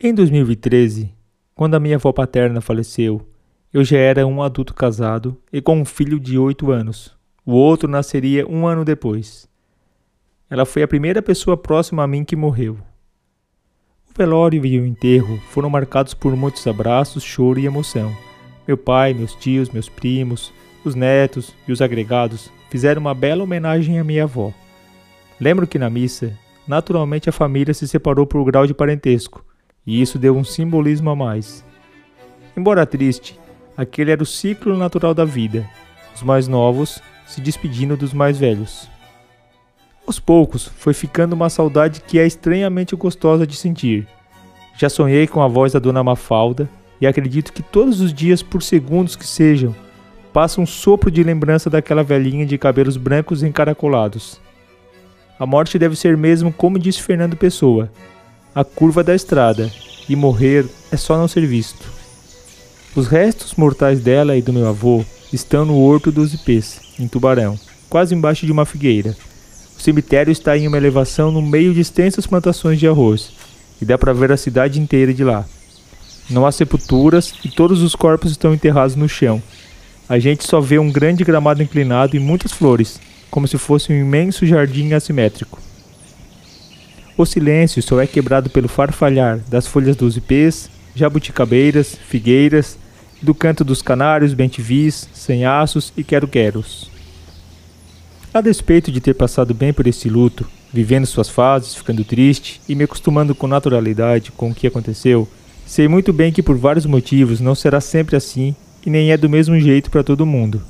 Em 2013, quando a minha avó paterna faleceu, eu já era um adulto casado e com um filho de 8 anos. O outro nasceria um ano depois. Ela foi a primeira pessoa próxima a mim que morreu. O velório e o enterro foram marcados por muitos abraços, choro e emoção. Meu pai, meus tios, meus primos, os netos e os agregados fizeram uma bela homenagem à minha avó. Lembro que na missa, naturalmente a família se separou por grau de parentesco, e isso deu um simbolismo a mais. Embora triste, aquele era o ciclo natural da vida, os mais novos se despedindo dos mais velhos. Aos poucos, foi ficando uma saudade que é estranhamente gostosa de sentir. Já sonhei com a voz da dona Mafalda e acredito que todos os dias, por segundos que sejam, passa um sopro de lembrança daquela velhinha de cabelos brancos encaracolados. A morte deve ser mesmo como disse Fernando Pessoa, a curva da estrada, e morrer é só não ser visto. Os restos mortais dela e do meu avô estão no Horto dos Ipês, em Tubarão, quase embaixo de uma figueira. O cemitério está em uma elevação no meio de extensas plantações de arroz, e dá para ver a cidade inteira de lá. Não há sepulturas e todos os corpos estão enterrados no chão. A gente só vê um grande gramado inclinado e muitas flores, como se fosse um imenso jardim assimétrico. O silêncio só é quebrado pelo farfalhar das folhas dos ipês, jabuticabeiras, figueiras, do canto dos canários, bentivis, senhaços e quero-queros. A despeito de ter passado bem por esse luto, vivendo suas fases, ficando triste e me acostumando com naturalidade com o que aconteceu, sei muito bem que por vários motivos não será sempre assim e nem é do mesmo jeito para todo mundo.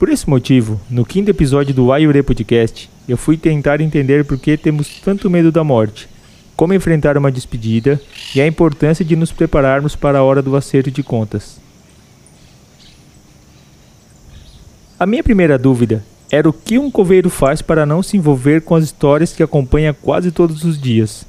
Por esse motivo, no quinto episódio do Ayure Podcast, eu fui tentar entender por que temos tanto medo da morte, como enfrentar uma despedida e a importância de nos prepararmos para a hora do acerto de contas. A minha primeira dúvida era o que um coveiro faz para não se envolver com as histórias que acompanha quase todos os dias.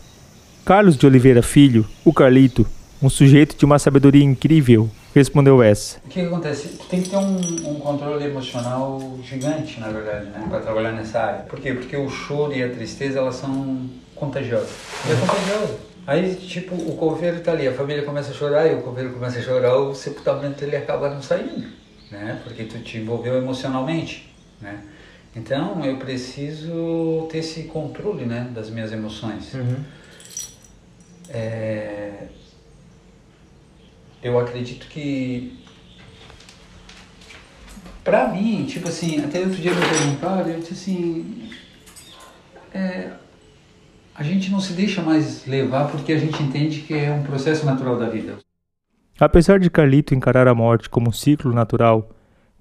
Carlos de Oliveira Filho, o Carlito, um sujeito de uma sabedoria incrível, respondeu essa. O que, que acontece? Tem que ter um, um, controle emocional gigante, na verdade, né? Para trabalhar nessa área. Por quê? Porque o choro e a tristeza, elas são contagiosas. É contagioso. Aí, tipo, o coveiro tá ali, a família começa a chorar e o coveiro começa a chorar, o sepultamento ele acaba não saindo, né? Porque tu te envolveu emocionalmente, né? Então, eu preciso ter esse controle, né, das minhas emoções. Uhum. É eu acredito que pra mim, tipo assim, até outro dia me perguntaram, eu disse assim, é, a gente não se deixa mais levar porque a gente entende que é um processo natural da vida. Apesar de Carlito encarar a morte como um ciclo natural,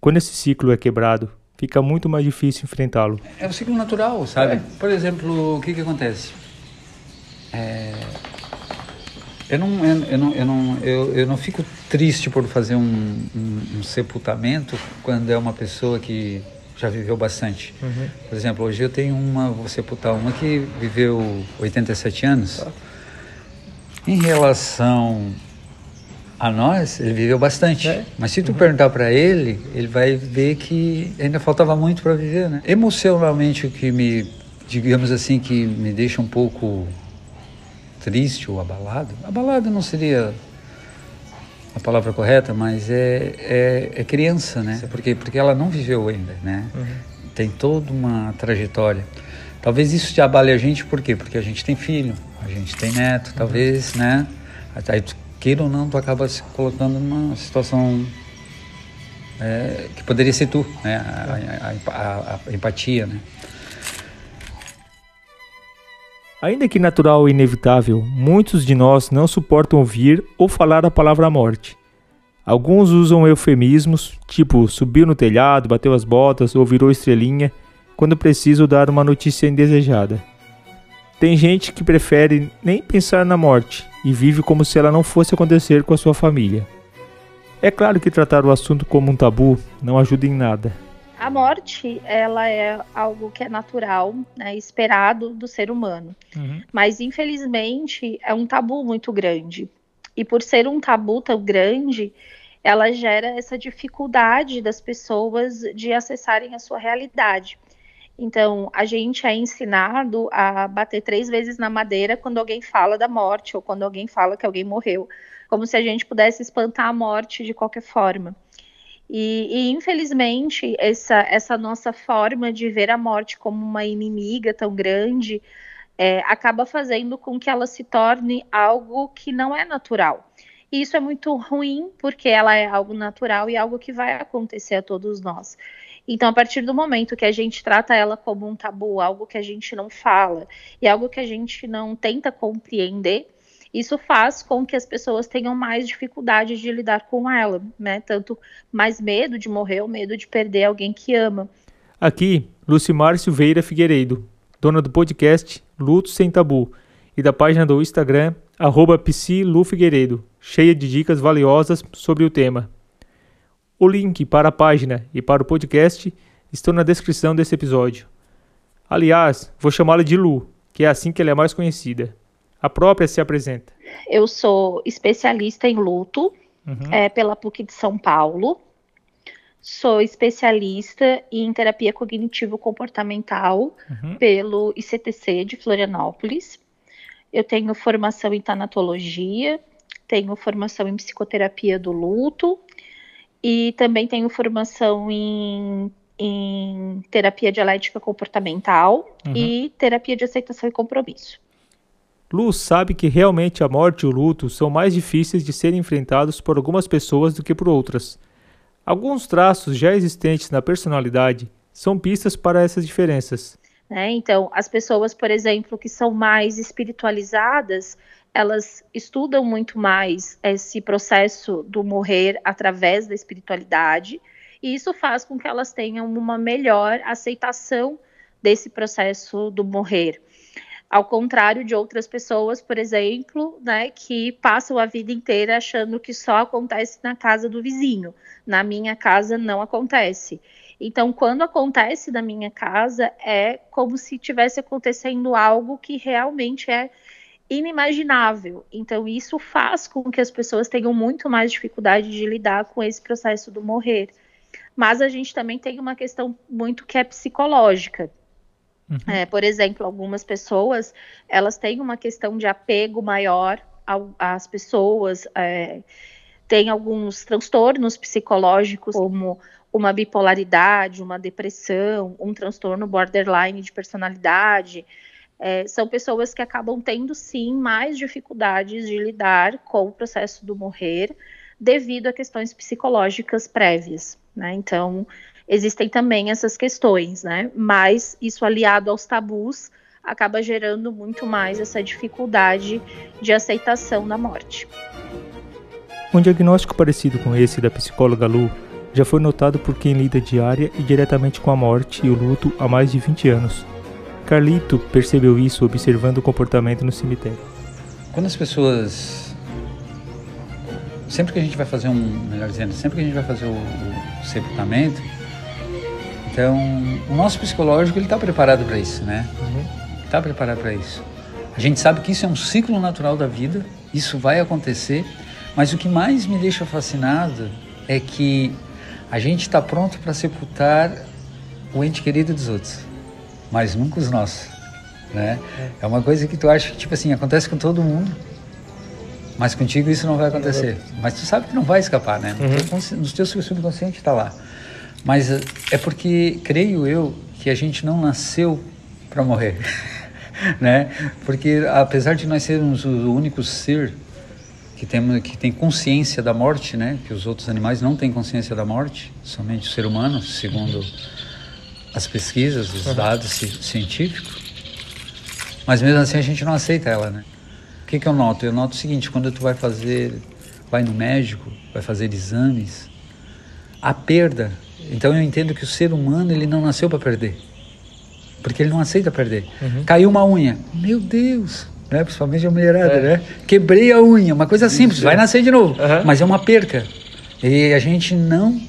quando esse ciclo é quebrado, fica muito mais difícil enfrentá-lo. É o ciclo natural, sabe? É. Por exemplo, o que que acontece? É, eu não, eu, não, eu, não, eu, eu não fico triste por fazer um, um, um sepultamento quando é uma pessoa que já viveu bastante. Uhum. Por exemplo, hoje eu tenho uma, vou sepultar uma que viveu 87 anos. Tá. Em relação a nós, ele viveu bastante. É. Mas se tu uhum. perguntar para ele, ele vai ver que ainda faltava muito para viver, né? Emocionalmente, o que me, digamos assim, que me deixa um pouco triste ou abalado. Abalado não seria a palavra correta, mas é, é, é criança, né? Por quê? Porque ela não viveu ainda, né? Uhum. Tem toda uma trajetória. Talvez isso te abale a gente, por quê? Porque a gente tem filho, a gente tem neto, uhum. talvez, né? Aí, queira ou não, tu acaba se colocando numa situação é, que poderia ser tu, né? A, a, a, a empatia, né? Ainda que natural e inevitável, muitos de nós não suportam ouvir ou falar a palavra morte. Alguns usam eufemismos, tipo subiu no telhado, bateu as botas ou virou estrelinha, quando precisam dar uma notícia indesejada. Tem gente que prefere nem pensar na morte e vive como se ela não fosse acontecer com a sua família. É claro que tratar o assunto como um tabu não ajuda em nada. A morte, ela é algo que é natural, né, esperado do ser humano. Uhum. Mas, infelizmente, é um tabu muito grande. E por ser um tabu tão grande, ela gera essa dificuldade das pessoas de acessarem a sua realidade. Então, a gente é ensinado a bater três vezes na madeira quando alguém fala da morte ou quando alguém fala que alguém morreu, como se a gente pudesse espantar a morte de qualquer forma. E, e, infelizmente, essa, essa nossa forma de ver a morte como uma inimiga tão grande é, acaba fazendo com que ela se torne algo que não é natural. E isso é muito ruim, porque ela é algo natural e algo que vai acontecer a todos nós. Então, a partir do momento que a gente trata ela como um tabu, algo que a gente não fala e algo que a gente não tenta compreender, isso faz com que as pessoas tenham mais dificuldade de lidar com ela, né? Tanto mais medo de morrer ou medo de perder alguém que ama. Aqui, Lucimar Silveira Figueiredo, dona do podcast Luto Sem Tabu e da página do Instagram, arroba Figueiredo, cheia de dicas valiosas sobre o tema. O link para a página e para o podcast estão na descrição desse episódio. Aliás, vou chamá-la de Lu, que é assim que ela é mais conhecida. A própria se apresenta. Eu sou especialista em luto uhum. é, pela PUC de São Paulo. Sou especialista em terapia cognitivo-comportamental uhum. pelo ICTC de Florianópolis. Eu tenho formação em tanatologia, tenho formação em psicoterapia do luto e também tenho formação em, em terapia dialética comportamental uhum. e terapia de aceitação e compromisso. Luz sabe que realmente a morte e o luto são mais difíceis de serem enfrentados por algumas pessoas do que por outras. Alguns traços já existentes na personalidade são pistas para essas diferenças. É, então, as pessoas, por exemplo, que são mais espiritualizadas, elas estudam muito mais esse processo do morrer através da espiritualidade, e isso faz com que elas tenham uma melhor aceitação desse processo do morrer. Ao contrário de outras pessoas, por exemplo, né, que passam a vida inteira achando que só acontece na casa do vizinho. Na minha casa não acontece. Então, quando acontece na minha casa, é como se tivesse acontecendo algo que realmente é inimaginável. Então, isso faz com que as pessoas tenham muito mais dificuldade de lidar com esse processo do morrer. Mas a gente também tem uma questão muito que é psicológica. Uhum. É, por exemplo, algumas pessoas elas têm uma questão de apego maior às pessoas, é, tem alguns transtornos psicológicos, como uma bipolaridade, uma depressão, um transtorno borderline de personalidade. É, são pessoas que acabam tendo sim mais dificuldades de lidar com o processo do morrer devido a questões psicológicas prévias. Né? Então, existem também essas questões, né? Mas isso aliado aos tabus acaba gerando muito mais essa dificuldade de aceitação da morte. Um diagnóstico parecido com esse da psicóloga Lu já foi notado por quem lida diária e diretamente com a morte e o luto há mais de 20 anos. Carlito percebeu isso observando o comportamento no cemitério. Quando as pessoas. Sempre que a gente vai fazer um. Melhor dizendo, sempre que a gente vai fazer o, o sepultamento, então, o nosso psicológico ele está preparado para isso, né? Está uhum. preparado para isso. A gente sabe que isso é um ciclo natural da vida, isso vai acontecer, mas o que mais me deixa fascinado é que a gente está pronto para sepultar o ente querido dos outros, mas nunca os nossos, né? É. é uma coisa que tu acha que tipo assim acontece com todo mundo, mas contigo isso não vai acontecer. Mas tu sabe que não vai escapar, né? Uhum. No teu subconsciente está lá. Mas eh, é porque creio eu que a gente não nasceu para morrer, né? Porque apesar de nós sermos o único ser que tem, que tem consciência da morte, né? Que os outros animais não têm consciência da morte, somente o ser humano, segundo as pesquisas, os dados científicos. Mas mesmo assim a gente não aceita ela, né? O que, que eu noto? Eu noto o seguinte: quando tu vai fazer, vai no médico, vai fazer exames, a perda então eu entendo que o ser humano ele não nasceu para perder, porque ele não aceita perder. Uhum. Caiu uma unha, meu Deus, né? Principalmente a mulherada, é. né? Quebrei a unha, uma coisa simples, Isso, vai é. nascer de novo, uhum. mas é uma perca. E a gente não,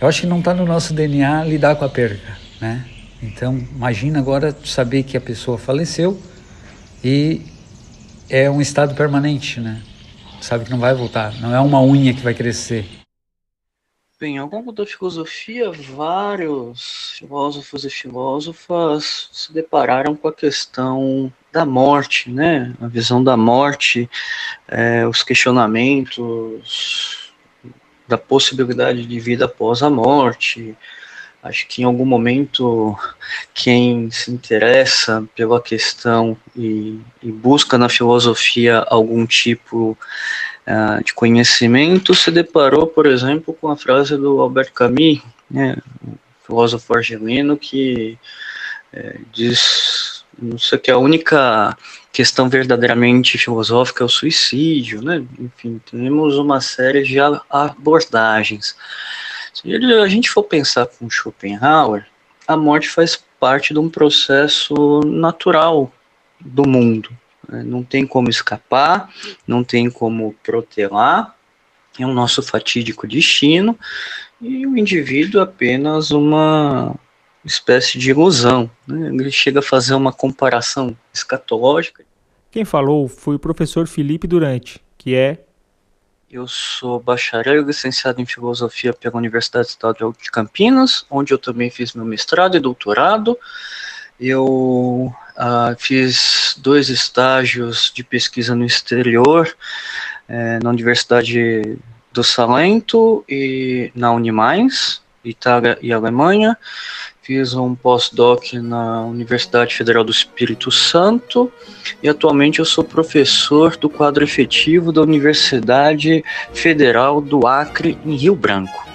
eu acho que não está no nosso DNA lidar com a perca, né? Então imagina agora saber que a pessoa faleceu e é um estado permanente, né? Sabe que não vai voltar, não é uma unha que vai crescer. Bem, ao longo da filosofia, vários filósofos e filósofas se depararam com a questão da morte, né? A visão da morte, é, os questionamentos da possibilidade de vida após a morte. Acho que em algum momento quem se interessa pela questão e, e busca na filosofia algum tipo uh, de conhecimento se deparou, por exemplo, com a frase do Albert Camus, né, um filósofo argelino, que é, diz não sei que a única questão verdadeiramente filosófica é o suicídio, né? Enfim, temos uma série de abordagens. Se a gente for pensar com Schopenhauer, a morte faz parte de um processo natural do mundo. Né? Não tem como escapar, não tem como protelar, é o nosso fatídico destino, e o indivíduo é apenas uma espécie de ilusão. Né? Ele chega a fazer uma comparação escatológica. Quem falou foi o professor Felipe Durante, que é. Eu sou bacharel e licenciado em filosofia pela Universidade Estadual de Campinas, onde eu também fiz meu mestrado e doutorado. Eu Uh, fiz dois estágios de pesquisa no exterior, é, na Universidade do Salento e na Unimais, Itália e Alemanha. Fiz um pós-doc na Universidade Federal do Espírito Santo e atualmente eu sou professor do quadro efetivo da Universidade Federal do Acre, em Rio Branco.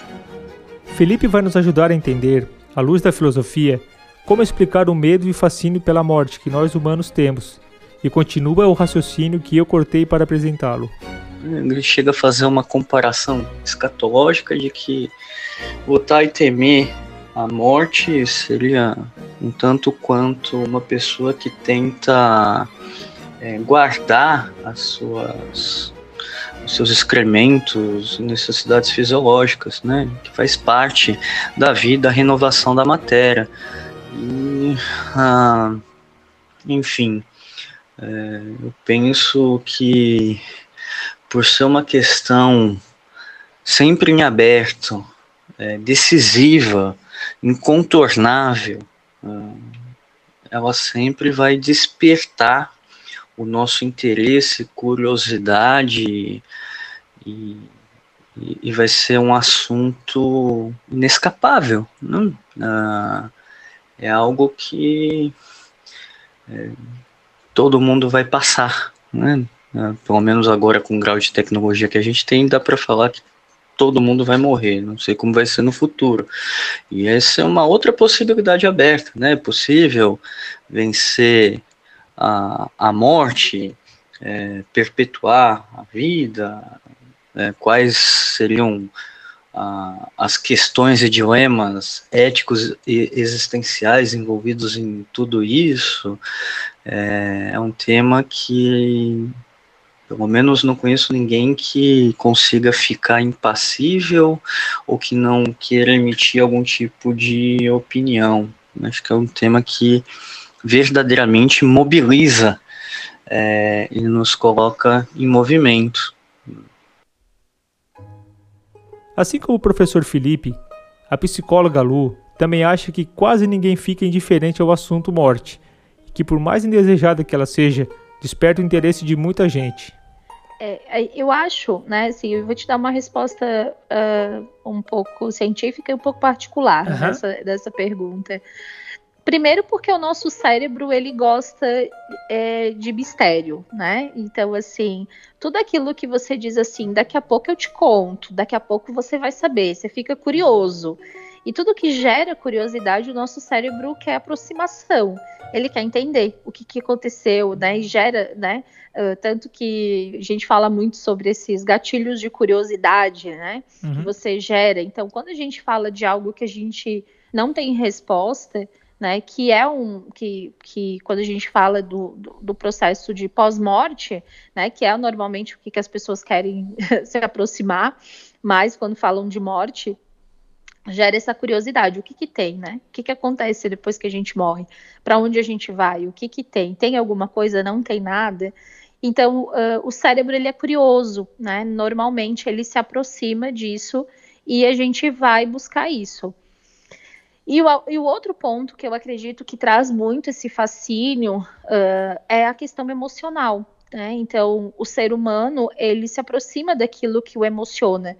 Felipe vai nos ajudar a entender, à luz da filosofia, como explicar o medo e fascínio pela morte que nós humanos temos? E continua o raciocínio que eu cortei para apresentá-lo. Ele chega a fazer uma comparação escatológica de que lutar e temer a morte seria um tanto quanto uma pessoa que tenta é, guardar as suas os seus excrementos, necessidades fisiológicas, né? Que faz parte da vida, a renovação da matéria. E, ah, enfim, é, eu penso que por ser uma questão sempre em aberto, é, decisiva, incontornável, ah, ela sempre vai despertar o nosso interesse, curiosidade e, e, vai ser um assunto inescapável. Né? Ah, é algo que é, todo mundo vai passar, né? É, pelo menos agora com o grau de tecnologia que a gente tem, dá para falar que todo mundo vai morrer, não sei como vai ser no futuro. E essa é uma outra possibilidade aberta, né? É possível vencer a, a morte, é, perpetuar a vida, é, quais seriam as questões e dilemas éticos e existenciais envolvidos em tudo isso é, é um tema que pelo menos não conheço ninguém que consiga ficar impassível ou que não queira emitir algum tipo de opinião. Acho que é um tema que verdadeiramente mobiliza é, e nos coloca em movimento. Assim como o professor Felipe, a psicóloga Lu também acha que quase ninguém fica indiferente ao assunto morte, e que por mais indesejada que ela seja, desperta o interesse de muita gente. É, é eu acho, né, assim, eu vou te dar uma resposta uh, um pouco científica e um pouco particular uhum. dessa, dessa pergunta. Primeiro porque o nosso cérebro ele gosta é, de mistério, né? Então assim, tudo aquilo que você diz assim, daqui a pouco eu te conto, daqui a pouco você vai saber, você fica curioso. E tudo que gera curiosidade, o nosso cérebro quer aproximação. Ele quer entender o que, que aconteceu, né? E gera, né? Uh, tanto que a gente fala muito sobre esses gatilhos de curiosidade, né? Uhum. Que você gera. Então, quando a gente fala de algo que a gente não tem resposta, né, que é um que, que quando a gente fala do, do, do processo de pós-morte, né, que é normalmente o que, que as pessoas querem se aproximar, mas quando falam de morte, gera essa curiosidade, o que que tem, né? O que que acontece depois que a gente morre? Para onde a gente vai? O que que tem? Tem alguma coisa? Não tem nada? Então, uh, o cérebro ele é curioso, né? Normalmente ele se aproxima disso e a gente vai buscar isso. E o, e o outro ponto que eu acredito que traz muito esse fascínio uh, é a questão emocional. Né? Então, o ser humano ele se aproxima daquilo que o emociona.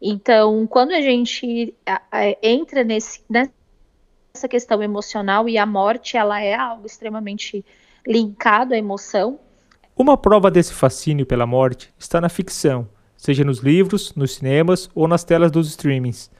Então, quando a gente entra nesse, nessa questão emocional e a morte ela é algo extremamente linkado à emoção. Uma prova desse fascínio pela morte está na ficção, seja nos livros, nos cinemas ou nas telas dos streamings.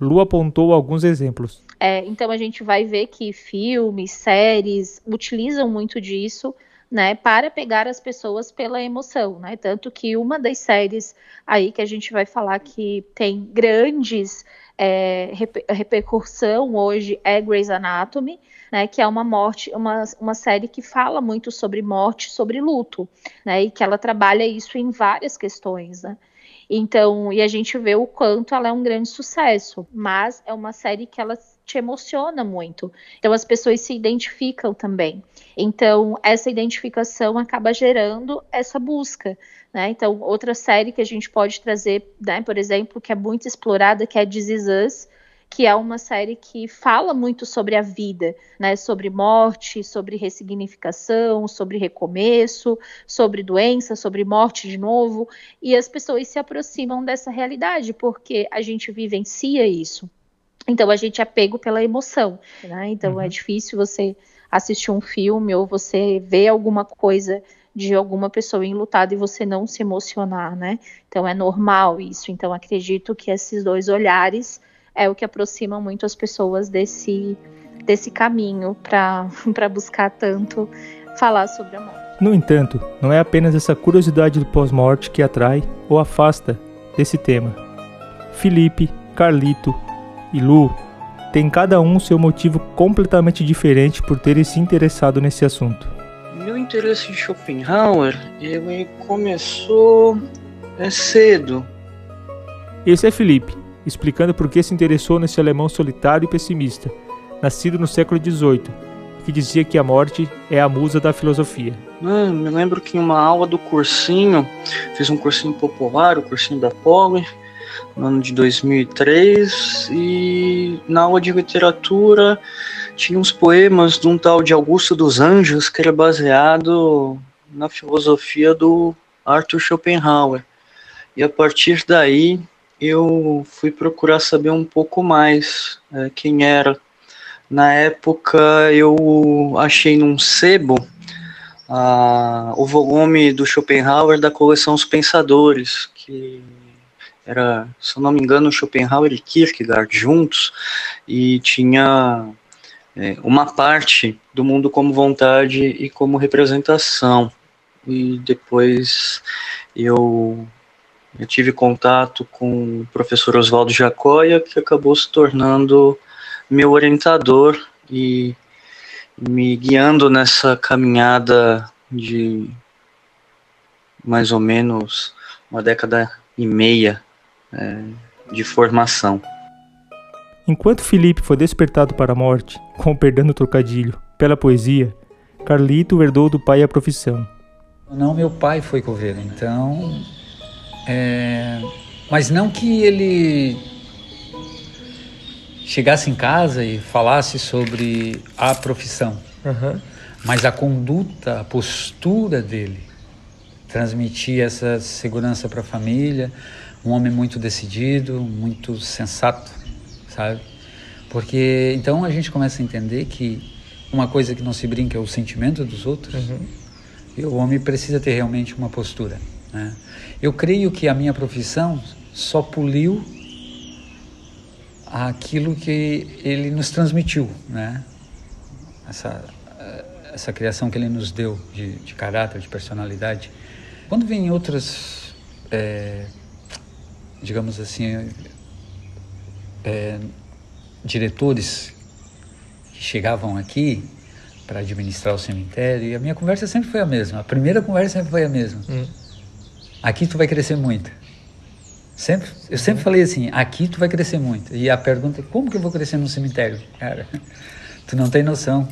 Lu apontou alguns exemplos. É, então a gente vai ver que filmes, séries utilizam muito disso né, para pegar as pessoas pela emoção, né? Tanto que uma das séries aí que a gente vai falar que tem grandes é, repercussão hoje é Grey's Anatomy, né, que é uma morte, uma, uma série que fala muito sobre morte, sobre luto, né, e que ela trabalha isso em várias questões, né. Então, e a gente vê o quanto ela é um grande sucesso, mas é uma série que ela te emociona muito. Então as pessoas se identificam também. Então essa identificação acaba gerando essa busca, né? Então outra série que a gente pode trazer, né, por exemplo, que é muito explorada, que é This Is Us, que é uma série que fala muito sobre a vida, né? Sobre morte, sobre ressignificação, sobre recomeço, sobre doença, sobre morte de novo, e as pessoas se aproximam dessa realidade porque a gente vivencia isso. Então a gente é pego pela emoção, né? Então é uhum. é difícil você assistir um filme ou você ver alguma coisa de alguma pessoa enlutada e você não se emocionar, né? Então é normal isso. Então acredito que esses dois olhares é o que aproxima muito as pessoas desse desse caminho para buscar tanto falar sobre a morte. No entanto, não é apenas essa curiosidade do pós-morte que atrai ou afasta desse tema. Felipe, Carlito, e Lu têm cada um seu motivo completamente diferente por terem se interessado nesse assunto. Meu interesse em Schopenhauer, ele começou é cedo. Esse é Felipe, explicando por que se interessou nesse alemão solitário e pessimista, nascido no século XVIII, que dizia que a morte é a musa da filosofia. Ah, me lembro que em uma aula do cursinho, fiz um cursinho popular, o cursinho da Poli, no ano de 2003 e na aula de literatura tinha uns poemas de um tal de Augusto dos Anjos que era baseado na filosofia do Arthur Schopenhauer. E a partir daí eu fui procurar saber um pouco mais é, quem era. Na época eu achei num sebo ah, o volume do Schopenhauer da coleção Os Pensadores, que era, se eu não me engano, Schopenhauer e Kierkegaard juntos, e tinha é, uma parte do mundo como vontade e como representação. E depois eu, eu tive contato com o professor Oswaldo Jacóia, que acabou se tornando meu orientador e me guiando nessa caminhada de mais ou menos uma década e meia é, de formação. Enquanto Felipe foi despertado para a morte, com o perdão do trocadilho, pela poesia, Carlito herdou do pai a profissão. Não, meu pai foi coveiro, então. É... Mas não que ele chegasse em casa e falasse sobre a profissão, uhum. mas a conduta, a postura dele transmitia essa segurança para a família, um homem muito decidido, muito sensato, sabe? Porque então a gente começa a entender que uma coisa que não se brinca é o sentimento dos outros. Uhum. E o homem precisa ter realmente uma postura. Né? Eu creio que a minha profissão só poliu aquilo que ele nos transmitiu, né? Essa essa criação que ele nos deu de, de caráter, de personalidade. Quando vem outras é, digamos assim, é, diretores que chegavam aqui para administrar o cemitério e a minha conversa sempre foi a mesma. A primeira conversa sempre foi a mesma. Hum. Aqui tu vai crescer muito. Sempre, eu sempre falei assim, aqui tu vai crescer muito. E a pergunta é, como que eu vou crescer no cemitério? Cara, tu não tem noção.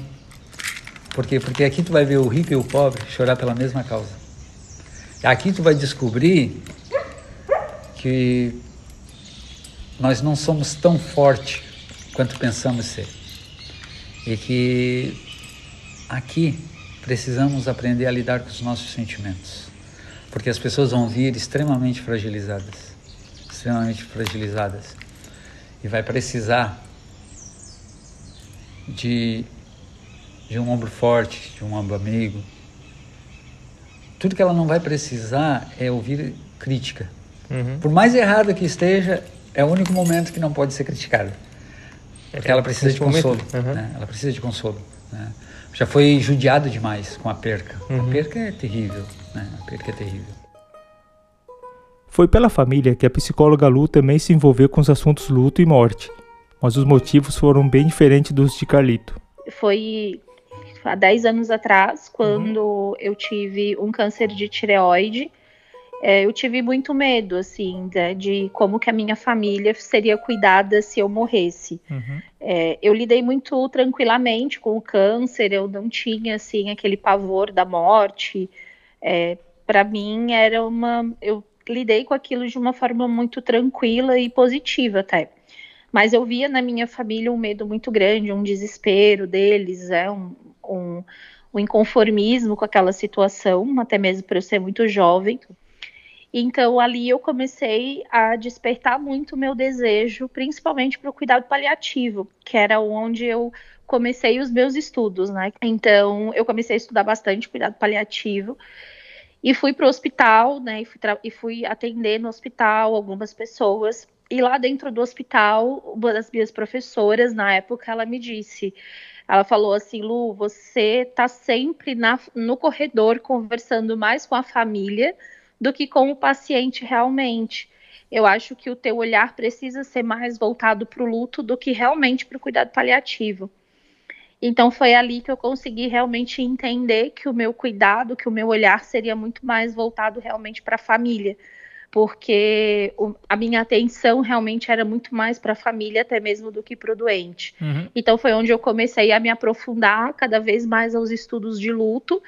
Por quê? Porque aqui tu vai ver o rico e o pobre chorar pela mesma causa. Aqui tu vai descobrir que nós não somos tão fortes quanto pensamos ser. E que aqui precisamos aprender a lidar com os nossos sentimentos. Porque as pessoas vão vir extremamente fragilizadas. Extremamente fragilizadas. E vai precisar de, de um ombro forte, de um ombro amigo. Tudo que ela não vai precisar é ouvir crítica. Uhum. Por mais errada que esteja, é o único momento que não pode ser criticada. Porque ela precisa de consolo. Uhum. Né? Ela precisa de consolo. Né? Já foi judiado demais com a perca. Uhum. A perca é terrível. Né? A perca é terrível. Foi pela família que a psicóloga Lu também se envolveu com os assuntos luto e morte, mas os motivos foram bem diferentes dos de Carlito. Foi há 10 anos atrás, quando uhum. eu tive um câncer de tireoide é, eu tive muito medo, assim, de, de, como que a minha família seria cuidada se eu morresse. Uhum. É, eu lidei muito tranquilamente com o câncer, eu não tinha, assim, aquele pavor da morte. É, Para mim, era uma... Eu lidei com aquilo de uma forma muito tranquila e positiva até. Mas eu via na minha família um medo muito grande, um desespero deles, é, um, um, um inconformismo com aquela situação, até mesmo por eu ser muito jovem. Então ali eu comecei a despertar muito o meu desejo, principalmente para o cuidado paliativo, que era onde eu comecei os meus estudos, né? Então eu comecei a estudar bastante cuidado paliativo e fui para o hospital, né? E fui, e fui atender no hospital algumas pessoas. E lá dentro do hospital, uma das minhas professoras, na época, ela me disse: ela falou assim, Lu, você tá sempre na, no corredor conversando mais com a família do que com o paciente realmente. Eu acho que o teu olhar precisa ser mais voltado para o luto do que realmente para o cuidado paliativo. Então foi ali que eu consegui realmente entender que o meu cuidado, que o meu olhar seria muito mais voltado realmente para a família, porque o, a minha atenção realmente era muito mais para a família até mesmo do que para o doente. Uhum. Então foi onde eu comecei a me aprofundar cada vez mais aos estudos de luto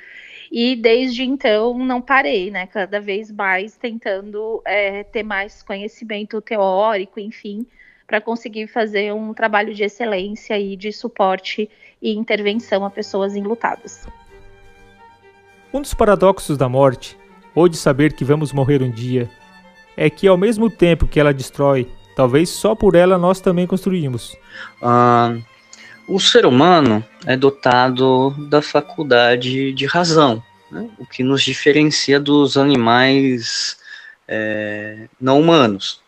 e desde então não parei, né? Cada vez mais tentando é, ter mais conhecimento teórico, enfim, para conseguir fazer um trabalho de excelência e de suporte e intervenção a pessoas enlutadas. Um dos paradoxos da morte, ou de saber que vamos morrer um dia, é que ao mesmo tempo que ela destrói, talvez só por ela nós também construímos. Ah, o ser humano é dotado da faculdade de razão, né? o que nos diferencia dos animais é, não humanos.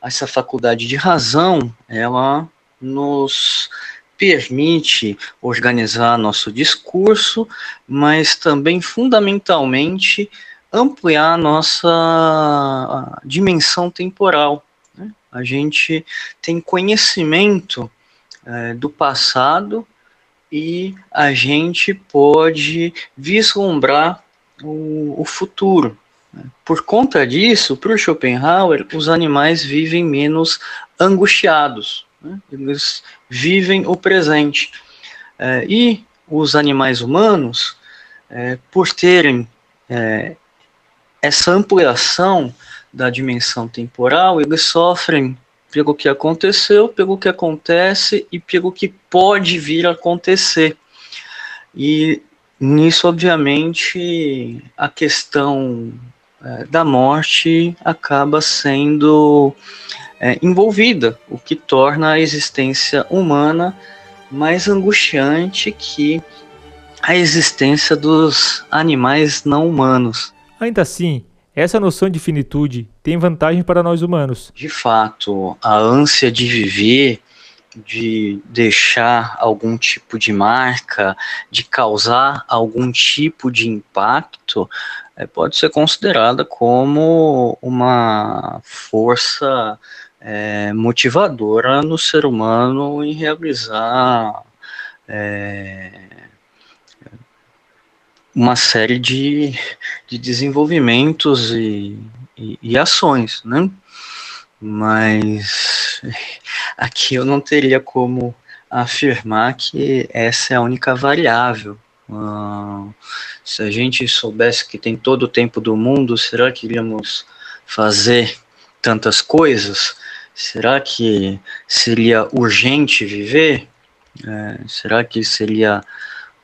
Essa faculdade de razão, ela nos permite organizar nosso discurso, mas também fundamentalmente ampliar nossa dimensão temporal. Né? A gente tem conhecimento é, do passado e a gente pode vislumbrar o, o futuro. Por conta disso, para o Schopenhauer, os animais vivem menos angustiados, né? eles vivem o presente. É, e os animais humanos, é, por terem é, essa ampliação da dimensão temporal, eles sofrem pelo que aconteceu, pelo que acontece e pelo que pode vir a acontecer. E nisso, obviamente, a questão é, da morte acaba sendo é, envolvida, o que torna a existência humana mais angustiante que a existência dos animais não humanos. Ainda assim, essa noção de finitude tem vantagem para nós humanos. De fato, a ânsia de viver, de deixar algum tipo de marca, de causar algum tipo de impacto, é, pode ser considerada como uma força é, motivadora no ser humano em realizar é, uma série de, de desenvolvimentos e, e, e, ações, né? Mas aqui eu não teria como afirmar que essa é a única variável. Uh, se a gente soubesse que tem todo o tempo do mundo, será que iríamos fazer tantas coisas? será que seria urgente viver? É, será que seria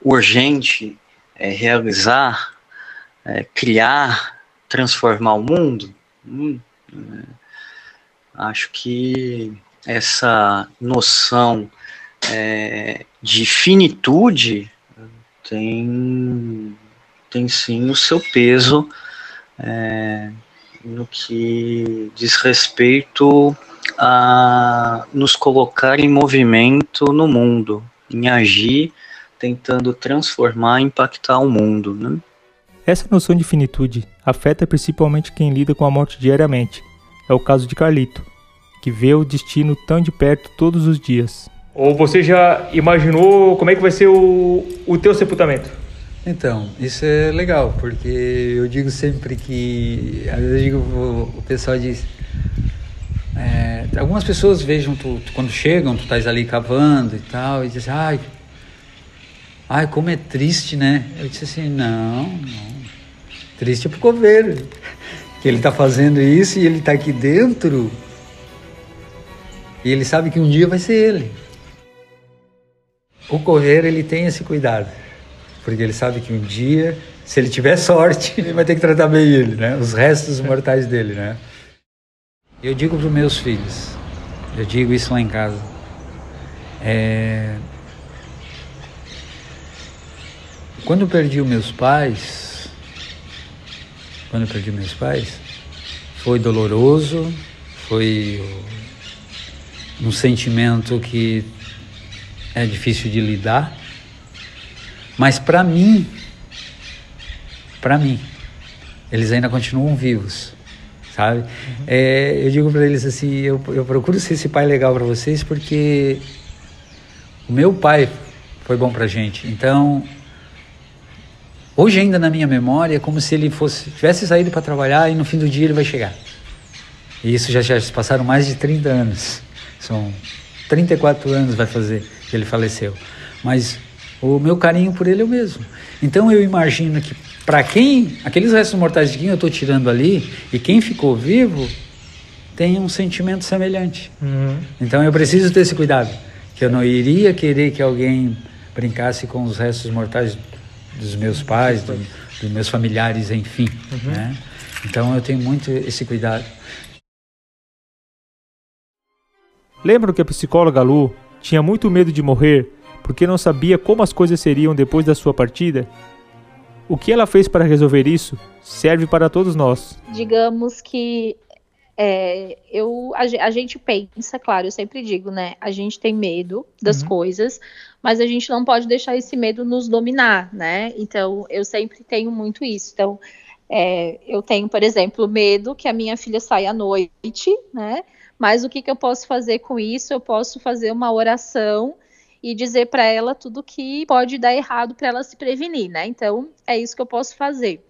urgente é, realizar, é, criar, transformar o mundo? Hum, acho que essa noção é, de finitude tem, tem sim o seu peso é, no que diz respeito a nos colocar em movimento no mundo, em agir, tentando transformar, impactar o mundo. Né? Essa noção de finitude afeta principalmente quem lida com a morte diariamente. É o caso de Carlito, que vê o destino tão de perto todos os dias. Ou você já imaginou como é que vai ser o, o teu sepultamento? Então, isso é legal, porque eu digo sempre que. Às vezes eu digo, o pessoal diz. É, algumas pessoas vejam tu, tu, quando chegam, tu estás ali cavando e tal, e dizem, ai, ai, como é triste, né? Eu disse assim, não, não. Triste é pro coveiro. Que ele está fazendo isso e ele está aqui dentro. E ele sabe que um dia vai ser ele. O coveiro, ele tem esse cuidado porque ele sabe que um dia, se ele tiver sorte, ele vai ter que tratar bem ele, né? Os restos mortais dele, né? Eu digo para os meus filhos, eu digo isso lá em casa, é... quando eu perdi os meus pais, quando eu perdi meus pais, foi doloroso, foi um sentimento que é difícil de lidar, mas para mim, para mim, eles ainda continuam vivos, sabe? Uhum. É, eu digo para eles assim, eu, eu procuro ser esse pai legal para vocês porque o meu pai foi bom para gente. Então, hoje ainda na minha memória é como se ele fosse tivesse saído para trabalhar e no fim do dia ele vai chegar. E isso já, já passaram mais de 30 anos. São 34 anos vai fazer que ele faleceu. Mas o meu carinho por ele é o mesmo. Então eu imagino que para quem, aqueles restos mortais de quem eu estou tirando ali, e quem ficou vivo, tem um sentimento semelhante. Uhum. Então eu preciso ter esse cuidado, que eu não iria querer que alguém brincasse com os restos mortais dos meus pais, do, dos meus familiares, enfim. Uhum. Né? Então eu tenho muito esse cuidado. Lembro que a psicóloga Lu tinha muito medo de morrer porque não sabia como as coisas seriam depois da sua partida? O que ela fez para resolver isso serve para todos nós. Digamos que é, eu, a, a, gente pensa, claro, eu sempre digo, né? A gente tem medo das uhum. coisas, mas a gente não pode deixar esse medo nos dominar, né? Então, eu sempre tenho muito isso. Então, é, eu tenho, por exemplo, medo que a minha filha saia à noite, né? Mas o que, que eu posso fazer com isso? Eu posso fazer uma oração e dizer para ela tudo que pode dar errado para ela se prevenir, né? Então, é isso que eu posso fazer.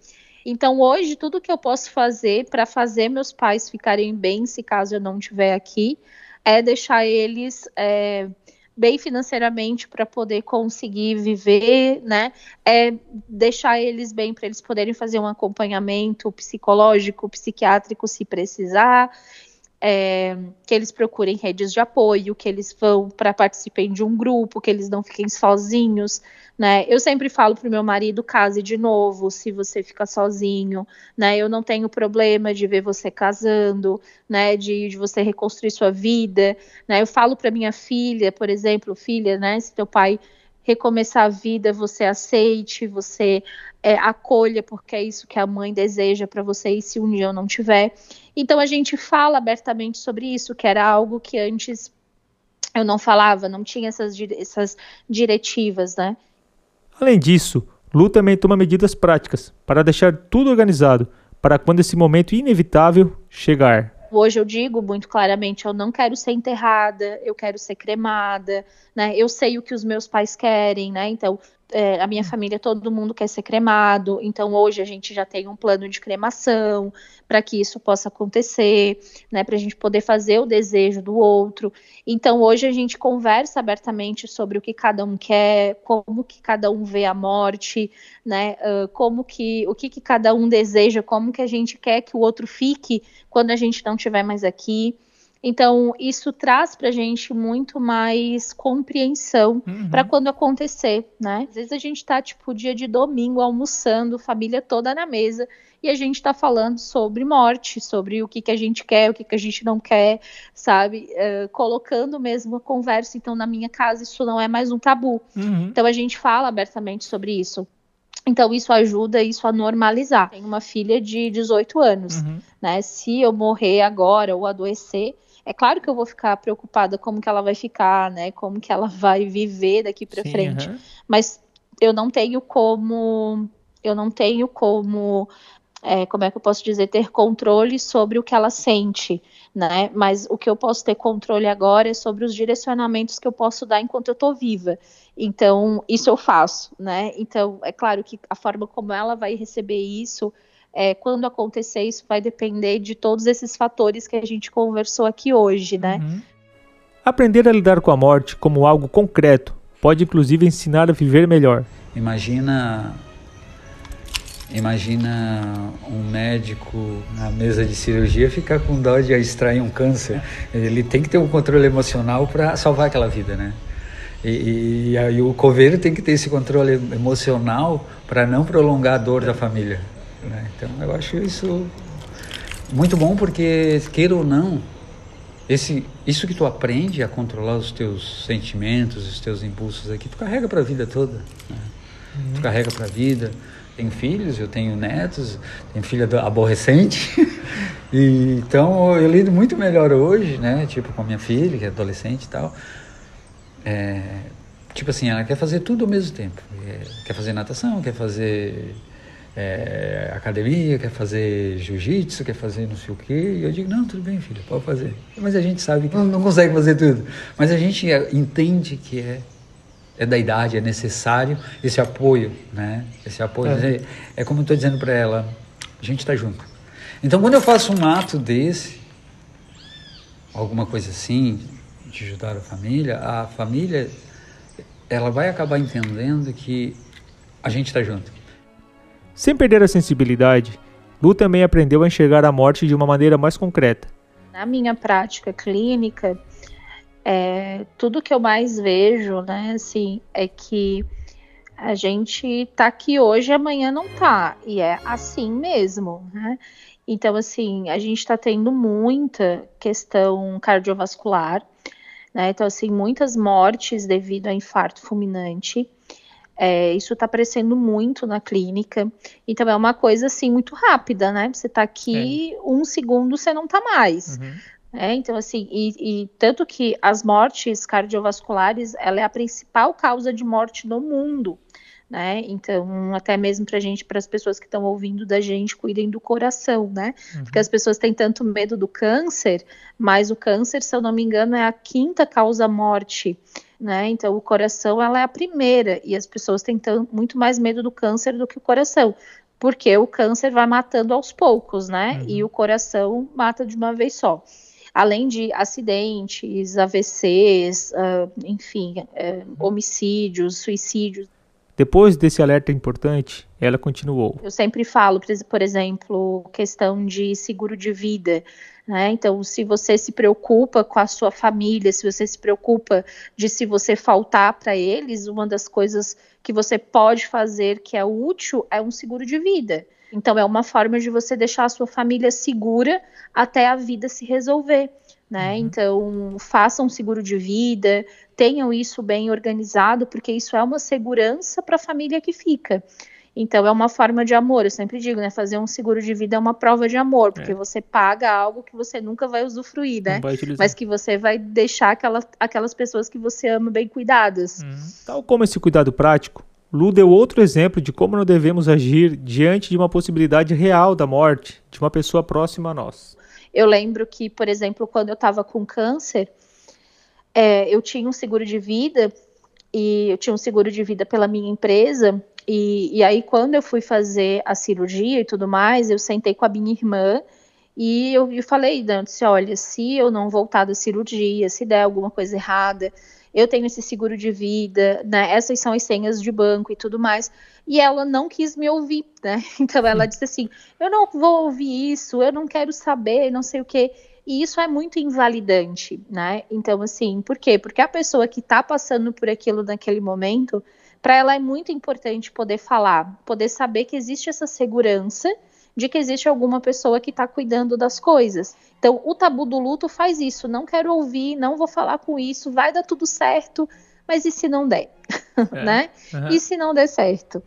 Então, hoje, tudo que eu posso fazer para fazer meus pais ficarem bem, se caso eu não estiver aqui, é deixar eles é, bem financeiramente para poder conseguir viver, né? É deixar eles bem para eles poderem fazer um acompanhamento psicológico, psiquiátrico, se precisar é, que eles procurem redes de apoio, que eles vão para participem de um grupo, que eles não fiquem sozinhos, né? Eu sempre falo pro meu marido, case de novo, se você fica sozinho, né? Eu não tenho problema de ver você casando, né? De, de você reconstruir sua vida, né? Eu falo para minha filha, por exemplo, filha, né? Se teu pai recomeçar a vida, você aceite, você é, acolha, porque é isso que a mãe deseja para você, e se um dia eu não tiver. Então a gente fala abertamente sobre isso, que era algo que antes eu não falava, não tinha essas, essas diretivas, né? Além disso, Lu também toma medidas práticas para deixar tudo organizado para quando esse momento inevitável chegar. Hoje eu digo muito claramente, eu não quero ser enterrada, eu quero ser cremada, né? Eu sei o que os meus pais querem, né? Então, é, a minha família, todo mundo quer ser cremado, então hoje a gente já tem um plano de cremação para que isso possa acontecer, né, para a gente poder fazer o desejo do outro. Então hoje a gente conversa abertamente sobre o que cada um quer, como que cada um vê a morte, né, uh, como que o que, que cada um deseja, como que a gente quer que o outro fique quando a gente não estiver mais aqui. Então, isso traz para a gente muito mais compreensão uhum. para quando acontecer, né? Às vezes a gente está tipo, dia de domingo, almoçando, família toda na mesa, e a gente está falando sobre morte, sobre o que, que a gente quer, o que, que a gente não quer, sabe? Uh, colocando mesmo a conversa. Então, na minha casa, isso não é mais um tabu. Uhum. Então, a gente fala abertamente sobre isso. Então, isso ajuda isso a normalizar. Tenho uma filha de 18 anos, uhum. né? Se eu morrer agora ou adoecer, é claro que eu vou ficar preocupada como que ela vai ficar, né? Como que ela vai viver daqui para frente. Uhum. Mas eu não tenho como eu não tenho como é, como é que eu posso dizer, ter controle sobre o que ela sente, né? Mas o que eu posso ter controle agora é sobre os direcionamentos que eu posso dar enquanto eu estou viva. Então, isso eu faço, né? Então, é claro que a forma como ela vai receber isso, é, quando acontecer, isso vai depender de todos esses fatores que a gente conversou aqui hoje, né? Uhum. Aprender a lidar com a morte como algo concreto pode, inclusive, ensinar a viver melhor. Imagina Imagina um médico na mesa de cirurgia ficar com dó de extrair um câncer. Ele tem que ter um controle emocional para salvar aquela vida, né? E, e, aí o coveiro tem que ter esse controle emocional para não prolongar a dor da família. Né? Então eu acho isso muito bom porque queira ou não, esse, isso que tu aprende a controlar os teus sentimentos, os teus impulsos aqui, tu carrega para a vida toda. Né? Uhum. Tu carrega para a vida tenho filhos, eu tenho netos, tenho filha aborrecente. e, então eu lido muito melhor hoje, né? Tipo com a minha filha, que é adolescente e tal. É, tipo assim, ela quer fazer tudo ao mesmo tempo. É, quer fazer natação, quer fazer é, academia, quer fazer jiu-jitsu, quer fazer não sei o quê. E eu digo, não, tudo bem, filha, pode fazer. Mas a gente sabe que não, não consegue fazer tudo. Mas a gente entende que é é da idade, é necessário esse apoio, né? Esse apoio. É, é como eu estou dizendo para ela, a gente está junto. Então, quando eu faço um ato desse, alguma coisa assim, de ajudar a família, a família, ela vai acabar entendendo que a gente está junto. Sem perder a sensibilidade, Lu também aprendeu a enxergar a morte de uma maneira mais concreta. Na minha prática clínica, é, tudo que eu mais vejo, né, assim, é que a gente tá aqui hoje, amanhã não tá, e é assim mesmo, né? Então, assim, a gente está tendo muita questão cardiovascular, né? Então, assim, muitas mortes devido a infarto fulminante. É, isso está aparecendo muito na clínica. Então, é uma coisa, assim, muito rápida, né? Você está aqui, é. um segundo você não está mais. Uhum. É, então, assim, e, e, tanto que as mortes cardiovasculares, ela é a principal causa de morte no mundo, né? Então, até mesmo para gente, para as pessoas que estão ouvindo da gente, cuidem do coração, né? Uhum. Porque as pessoas têm tanto medo do câncer, mas o câncer, se eu não me engano, é a quinta causa morte, né? Então, o coração, ela é a primeira, e as pessoas têm muito mais medo do câncer do que o coração porque o câncer vai matando aos poucos, né? Uhum. E o coração mata de uma vez só além de acidentes, AVCs, uh, enfim, uh, homicídios, suicídios. Depois desse alerta importante, ela continuou. Eu sempre falo, por exemplo, questão de seguro de vida. Né? Então, se você se preocupa com a sua família, se você se preocupa de se você faltar para eles, uma das coisas que você pode fazer que é útil é um seguro de vida. Então, é uma forma de você deixar a sua família segura até a vida se resolver. Né? Uhum. Então, façam um seguro de vida, tenham isso bem organizado, porque isso é uma segurança para a família que fica. Então, é uma forma de amor. Eu sempre digo, né? Fazer um seguro de vida é uma prova de amor, porque é. você paga algo que você nunca vai usufruir, né? Vai Mas que você vai deixar aquela, aquelas pessoas que você ama bem cuidadas. Uhum. Tal como esse cuidado prático, Lu deu outro exemplo de como não devemos agir diante de uma possibilidade real da morte de uma pessoa próxima a nós. Eu lembro que, por exemplo, quando eu estava com câncer, é, eu tinha um seguro de vida e eu tinha um seguro de vida pela minha empresa. E, e aí, quando eu fui fazer a cirurgia e tudo mais, eu sentei com a minha irmã e eu, eu falei, Dante, olha, se eu não voltar da cirurgia, se der alguma coisa errada, eu tenho esse seguro de vida, né? Essas são as senhas de banco e tudo mais. E ela não quis me ouvir, né? Então ela disse assim: eu não vou ouvir isso, eu não quero saber, não sei o quê. E isso é muito invalidante, né? Então, assim, por quê? Porque a pessoa que está passando por aquilo naquele momento, para ela é muito importante poder falar, poder saber que existe essa segurança de que existe alguma pessoa que está cuidando das coisas. Então, o tabu do luto faz isso. Não quero ouvir, não vou falar com isso, vai dar tudo certo, mas e se não der? É. né? Uhum. E se não der certo?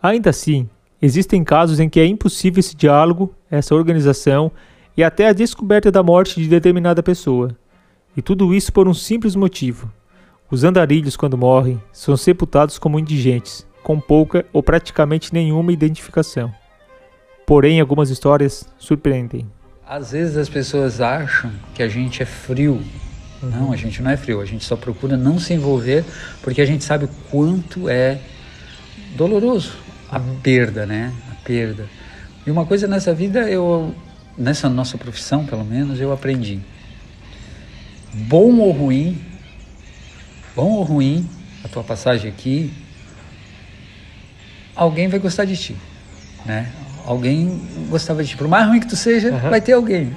Ainda assim, existem casos em que é impossível esse diálogo, essa organização e até a descoberta da morte de determinada pessoa. E tudo isso por um simples motivo. Os andarilhos, quando morrem, são sepultados como indigentes, com pouca ou praticamente nenhuma identificação. Porém, algumas histórias surpreendem. Às vezes as pessoas acham que a gente é frio. Uhum. Não, a gente não é frio. A gente só procura não se envolver porque a gente sabe o quanto é doloroso a uhum. perda, né? A perda. E uma coisa nessa vida, eu, nessa nossa profissão, pelo menos, eu aprendi. Bom ou ruim, bom ou ruim, a tua passagem aqui, alguém vai gostar de ti, né? Alguém gostava de ti. Por mais ruim que tu seja, uhum. vai ter alguém.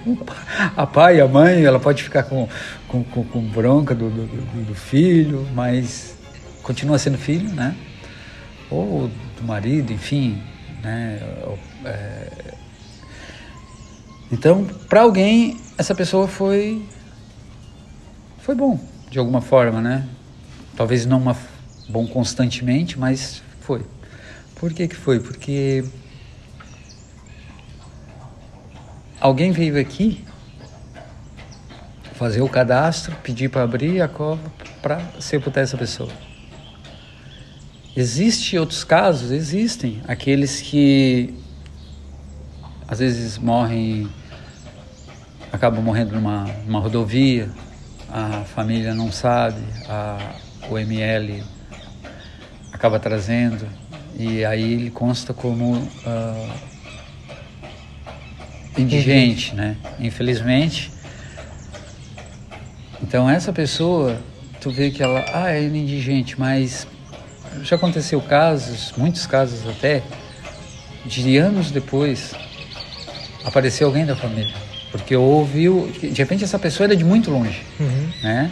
A pai, a mãe, ela pode ficar com, com, com, com bronca do, do, do, filho, mas continua sendo filho, né? Ou do marido, enfim, né? É... Então, para alguém, essa pessoa foi foi bom, de alguma forma, né? Talvez não uma, bom constantemente, mas foi. Por que que foi? Porque alguém veio aqui fazer o cadastro, pedir para abrir a cova para sepultar essa pessoa. Existem outros casos? Existem. Aqueles que às vezes morrem, acabam morrendo numa, numa rodovia, a família não sabe, a, o ML acaba trazendo, e aí ele consta como uh, indigente, né? Infelizmente. Então essa pessoa, tu vê que ela, ah, é indigente, mas já aconteceu casos, muitos casos até, de anos depois, apareceu alguém da família. Porque ouviu, de repente essa pessoa era de muito longe, uhum. né?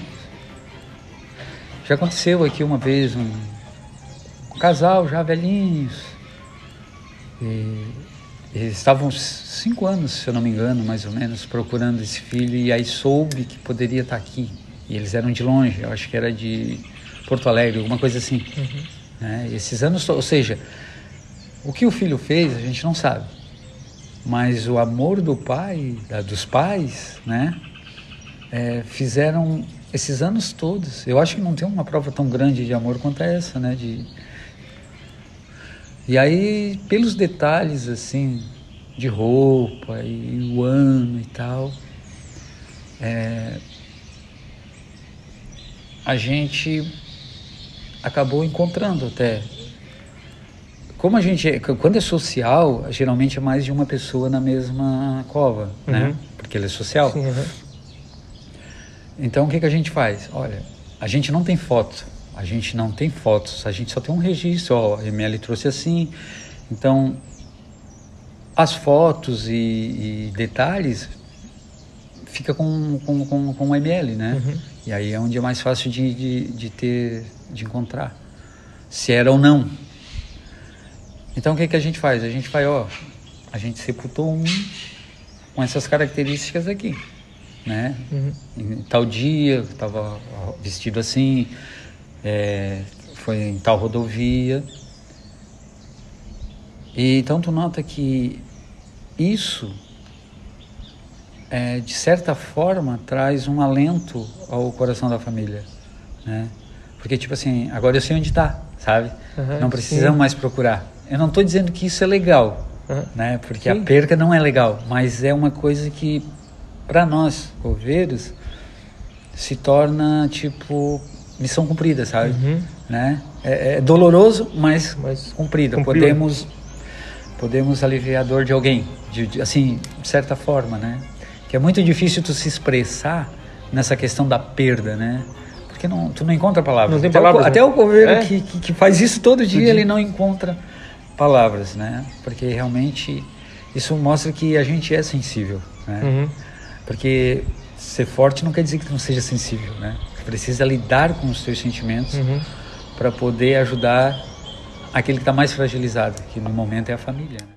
Já aconteceu aqui uma vez um, um casal já velhinhos, e estavam cinco anos, se eu não me engano, mais ou menos, procurando esse filho e aí soube que poderia estar aqui. E eles eram de longe, eu acho que era de Porto Alegre, alguma coisa assim. Uhum. Né? Esses anos, ou seja, o que o filho fez a gente não sabe, mas o amor do pai, dos pais, né, é, fizeram esses anos todos. Eu acho que não tem uma prova tão grande de amor quanto essa, né, de e aí, pelos detalhes, assim, de roupa e o ano e tal, é, a gente acabou encontrando até. Como a gente, é, quando é social, geralmente é mais de uma pessoa na mesma cova, né? uhum. né? Porque ele é social. Sim, uhum. Então o que, que a gente faz? Olha, a gente não tem foto a gente não tem fotos, a gente só tem um registro, ó, a ML trouxe assim. Então, as fotos e, e detalhes fica com, com, com, com o ML, né? Uhum. E aí é onde é mais fácil de, de, de, ter, de encontrar. Se era ou não. Então o que, que a gente faz? A gente vai, ó, a gente sepultou um com essas características aqui, né? Uhum. Em tal dia, estava vestido assim, é, foi em tal rodovia. E então tu nota que isso, é, de certa forma, traz um alento ao coração da família, né? Porque tipo assim, agora eu sei onde está, sabe? Uhum, não precisamos sim. mais procurar. Eu não estou dizendo que isso é legal, uhum. né? Porque sim. a perca não é legal, mas é uma coisa que para nós, coveiros, se torna tipo missão cumprida, sabe? Uhum. Né? É, é, doloroso, mas, mas cumprida. Podemos podemos aliviar a dor de alguém, de, de, assim, de certa forma, né? Que é muito difícil tu se expressar nessa questão da perda, né? Porque não, tu não encontra palavras. Não tem até palavras. O, né? Até o governo é? que, que, que, faz isso todo dia, ele não encontra palavras, né? Porque realmente isso mostra que a gente é sensível, né? Uhum. Porque ser forte não quer dizer que não seja sensível, né? Precisa lidar com os seus sentimentos uhum. para poder ajudar aquele que está mais fragilizado, que no momento é a família. Né?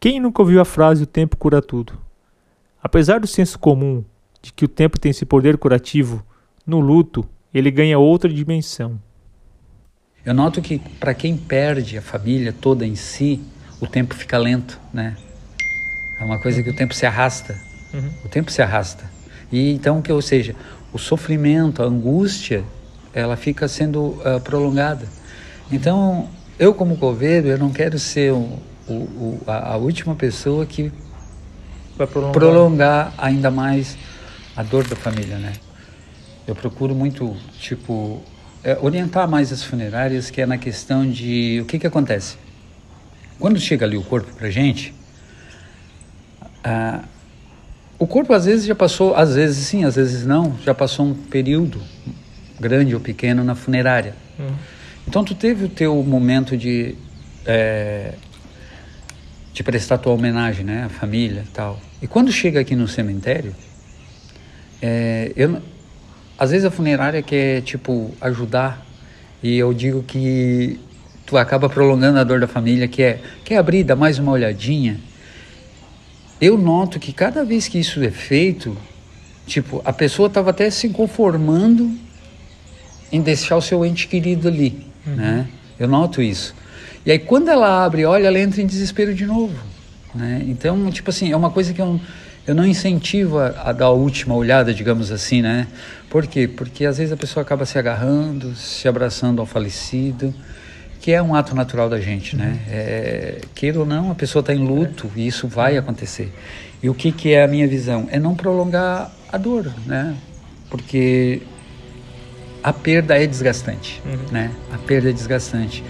Quem nunca ouviu a frase o tempo cura tudo? Apesar do senso comum de que o tempo tem esse poder curativo, no luto ele ganha outra dimensão. Eu noto que para quem perde a família toda em si, o tempo fica lento, né? É uma coisa que o tempo se arrasta. Uhum. O tempo se arrasta. E então que, ou seja, o sofrimento, a angústia, ela fica sendo uh, prolongada. Então, eu como governo, eu não quero ser o, o, o, a, a, última pessoa que vai prolongar. prolongar ainda mais a dor da família, né? Eu procuro muito, tipo, é, orientar mais as funerárias, que é na questão de o que que acontece. Quando chega ali o corpo pra gente, ah, o corpo às vezes já passou, às vezes sim, às vezes não, já passou um período grande ou pequeno na funerária. Hum. Então tu teve o teu momento de é, de prestar tua homenagem, né, à família, e tal. E quando chega aqui no cemitério, é, eu às vezes a funerária quer tipo ajudar e eu digo que tu acaba prolongando a dor da família, que é quer abrir, dar mais uma olhadinha eu noto que cada vez que isso é feito, tipo, a pessoa estava até se conformando em deixar o seu ente querido ali, uhum. né? Eu noto isso. E aí quando ela abre, olha, ela entra em desespero de novo, né? Então, tipo assim, é uma coisa que eu, eu não incentivo a, a dar a última olhada, digamos assim, né? Por quê? Porque às vezes a pessoa acaba se agarrando, se abraçando ao falecido, que é um ato natural da gente, né? Uhum. É, queira ou não, a pessoa está em luto e isso vai acontecer. E o que, que é a minha visão? É não prolongar a dor, né? Porque a perda é desgastante, uhum. né? A perda é desgastante.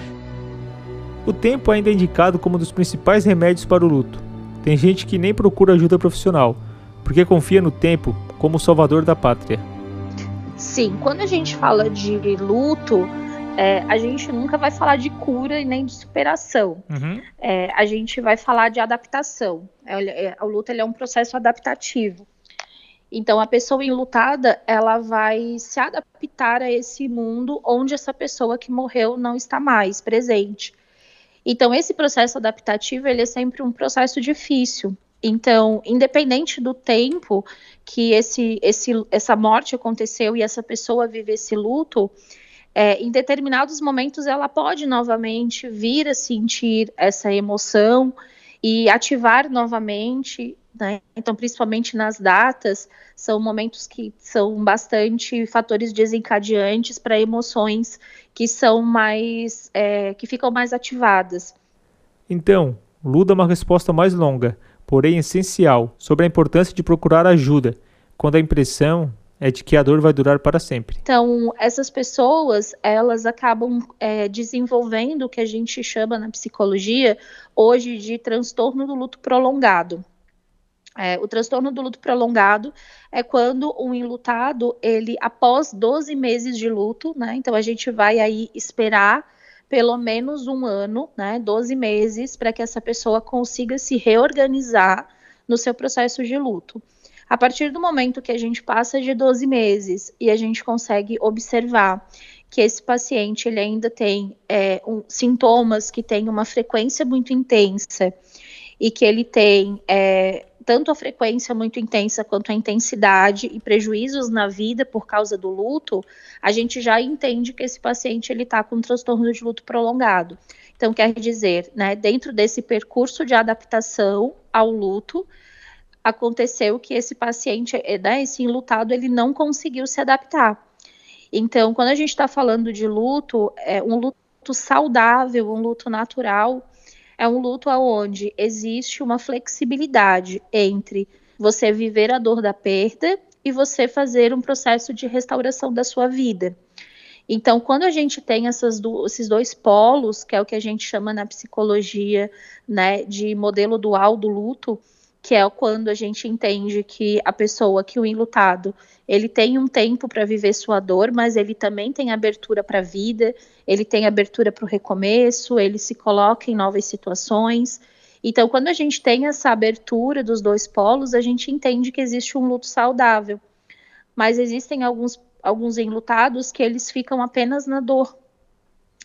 O tempo ainda é indicado como um dos principais remédios para o luto. Tem gente que nem procura ajuda profissional, porque confia no tempo como o salvador da pátria. Sim, quando a gente fala de luto, é, a gente nunca vai falar de cura e nem de superação. Uhum. É, a gente vai falar de adaptação. É, é, o luto é um processo adaptativo. Então, a pessoa enlutada, ela vai se adaptar a esse mundo onde essa pessoa que morreu não está mais presente. Então, esse processo adaptativo, ele é sempre um processo difícil. Então, independente do tempo que esse, esse, essa morte aconteceu e essa pessoa vive esse luto, é, em determinados momentos ela pode novamente vir a sentir essa emoção e ativar novamente, né? Então, principalmente nas datas, são momentos que são bastante fatores desencadeantes para emoções que são mais, é, que ficam mais ativadas. Então, Luda é uma resposta mais longa, porém essencial, sobre a importância de procurar ajuda, quando a impressão é de que a dor vai durar para sempre. Então, essas pessoas, elas acabam é, desenvolvendo o que a gente chama na psicologia hoje de transtorno do luto prolongado. É, o transtorno do luto prolongado é quando um enlutado, ele, após 12 meses de luto, né, então a gente vai aí esperar pelo menos um ano, né, 12 meses, para que essa pessoa consiga se reorganizar no seu processo de luto. A partir do momento que a gente passa de 12 meses e a gente consegue observar que esse paciente ele ainda tem é, um, sintomas que têm uma frequência muito intensa e que ele tem é, tanto a frequência muito intensa quanto a intensidade e prejuízos na vida por causa do luto, a gente já entende que esse paciente ele está com um transtorno de luto prolongado. Então quer dizer, né, dentro desse percurso de adaptação ao luto, aconteceu que esse paciente, eh, né, esse enlutado, ele não conseguiu se adaptar. Então, quando a gente está falando de luto, é um luto saudável, um luto natural, é um luto onde existe uma flexibilidade entre você viver a dor da perda e você fazer um processo de restauração da sua vida. Então, quando a gente tem do, esses dois polos, que é o que a gente chama na psicologia né, de modelo dual do luto, que é quando a gente entende que a pessoa, que o enlutado, ele tem um tempo para viver sua dor, mas ele também tem abertura para a vida, ele tem abertura para o recomeço, ele se coloca em novas situações. Então, quando a gente tem essa abertura dos dois polos, a gente entende que existe um luto saudável. Mas existem alguns, alguns enlutados que eles ficam apenas na dor.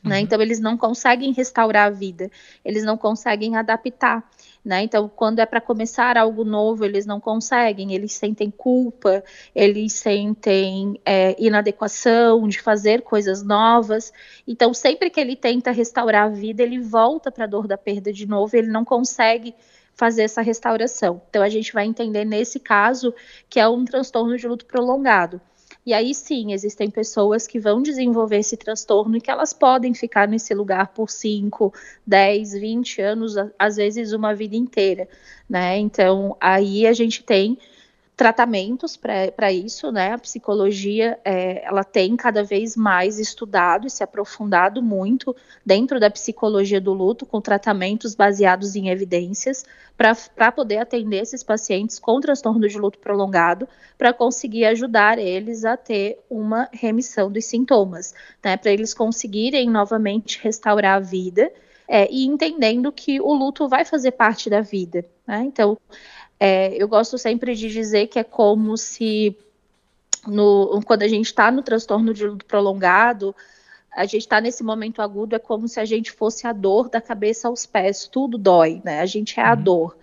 Né? Uhum. Então, eles não conseguem restaurar a vida, eles não conseguem adaptar. Né? Então, quando é para começar algo novo, eles não conseguem, eles sentem culpa, eles sentem é, inadequação de fazer coisas novas. Então, sempre que ele tenta restaurar a vida, ele volta para a dor da perda de novo, ele não consegue fazer essa restauração. Então, a gente vai entender nesse caso que é um transtorno de luto prolongado. E aí sim, existem pessoas que vão desenvolver esse transtorno e que elas podem ficar nesse lugar por 5, 10, 20 anos, às vezes uma vida inteira, né? Então, aí a gente tem tratamentos para isso, né? A psicologia é, ela tem cada vez mais estudado e se aprofundado muito dentro da psicologia do luto, com tratamentos baseados em evidências, para poder atender esses pacientes com transtorno de luto prolongado, para conseguir ajudar eles a ter uma remissão dos sintomas, né? Para eles conseguirem novamente restaurar a vida. É, e entendendo que o luto vai fazer parte da vida. Né? Então, é, eu gosto sempre de dizer que é como se no, quando a gente está no transtorno de luto prolongado, a gente está nesse momento agudo, é como se a gente fosse a dor da cabeça aos pés, tudo dói, né? A gente é a uhum. dor.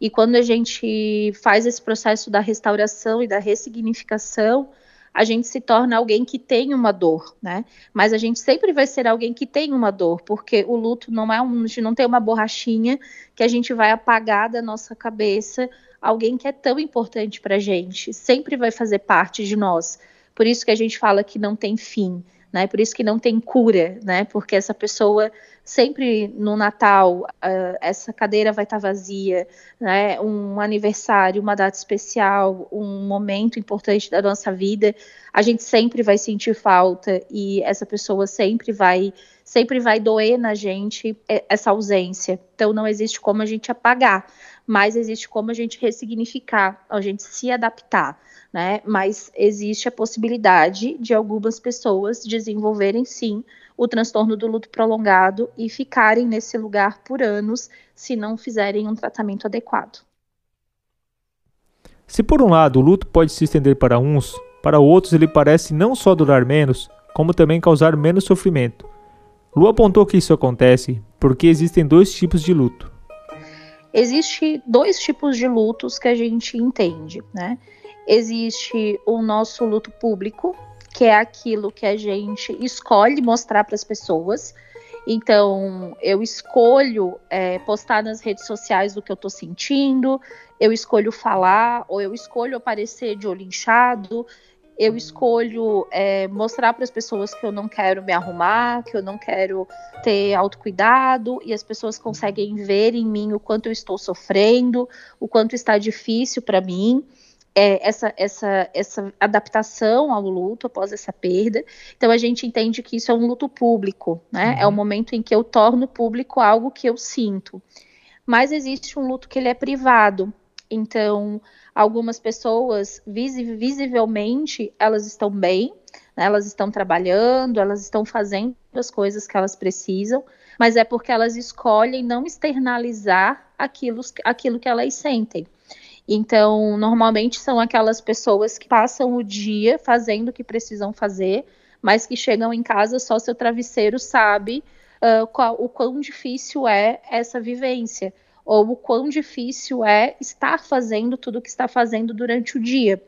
E quando a gente faz esse processo da restauração e da ressignificação, a gente se torna alguém que tem uma dor, né? Mas a gente sempre vai ser alguém que tem uma dor, porque o luto não é um, a gente não tem uma borrachinha que a gente vai apagar da nossa cabeça alguém que é tão importante para gente, sempre vai fazer parte de nós. Por isso que a gente fala que não tem fim né? Por isso que não tem cura, né? Porque essa pessoa sempre no Natal uh, essa cadeira vai estar tá vazia, né? Um aniversário, uma data especial, um momento importante da nossa vida, a gente sempre vai sentir falta e essa pessoa sempre vai sempre vai doer na gente essa ausência. Então não existe como a gente apagar, mas existe como a gente ressignificar, a gente se adaptar né? Mas existe a possibilidade de algumas pessoas desenvolverem sim o transtorno do luto prolongado e ficarem nesse lugar por anos se não fizerem um tratamento adequado. Se por um lado o luto pode se estender para uns, para outros ele parece não só durar menos, como também causar menos sofrimento. Lu apontou que isso acontece porque existem dois tipos de luto. Existem dois tipos de lutos que a gente entende, né? Existe o nosso luto público, que é aquilo que a gente escolhe mostrar para as pessoas. Então, eu escolho é, postar nas redes sociais o que eu estou sentindo, eu escolho falar, ou eu escolho aparecer de olho inchado, eu escolho é, mostrar para as pessoas que eu não quero me arrumar, que eu não quero ter autocuidado, e as pessoas conseguem ver em mim o quanto eu estou sofrendo, o quanto está difícil para mim é, essa, essa, essa adaptação ao luto após essa perda. Então a gente entende que isso é um luto público, né? Uhum. É o momento em que eu torno público algo que eu sinto. Mas existe um luto que ele é privado. Então, algumas pessoas visivelmente elas estão bem, né? elas estão trabalhando, elas estão fazendo as coisas que elas precisam, mas é porque elas escolhem não externalizar aquilo, aquilo que elas sentem. Então, normalmente são aquelas pessoas que passam o dia fazendo o que precisam fazer, mas que chegam em casa só seu travesseiro sabe uh, qual, o quão difícil é essa vivência, ou o quão difícil é estar fazendo tudo o que está fazendo durante o dia.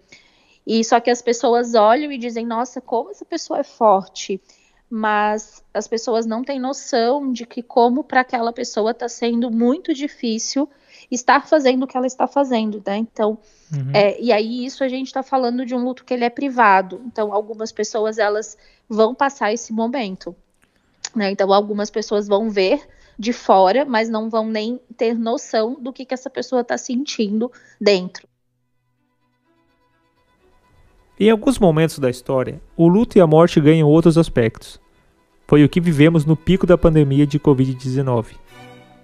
E só que as pessoas olham e dizem: nossa, como essa pessoa é forte. Mas as pessoas não têm noção de que, como para aquela pessoa está sendo muito difícil estar fazendo o que ela está fazendo, né? Então, uhum. é, e aí isso a gente está falando de um luto que ele é privado. Então, algumas pessoas elas vão passar esse momento, né? Então, algumas pessoas vão ver de fora, mas não vão nem ter noção do que, que essa pessoa está sentindo dentro. Em alguns momentos da história, o luto e a morte ganham outros aspectos. Foi o que vivemos no pico da pandemia de Covid-19,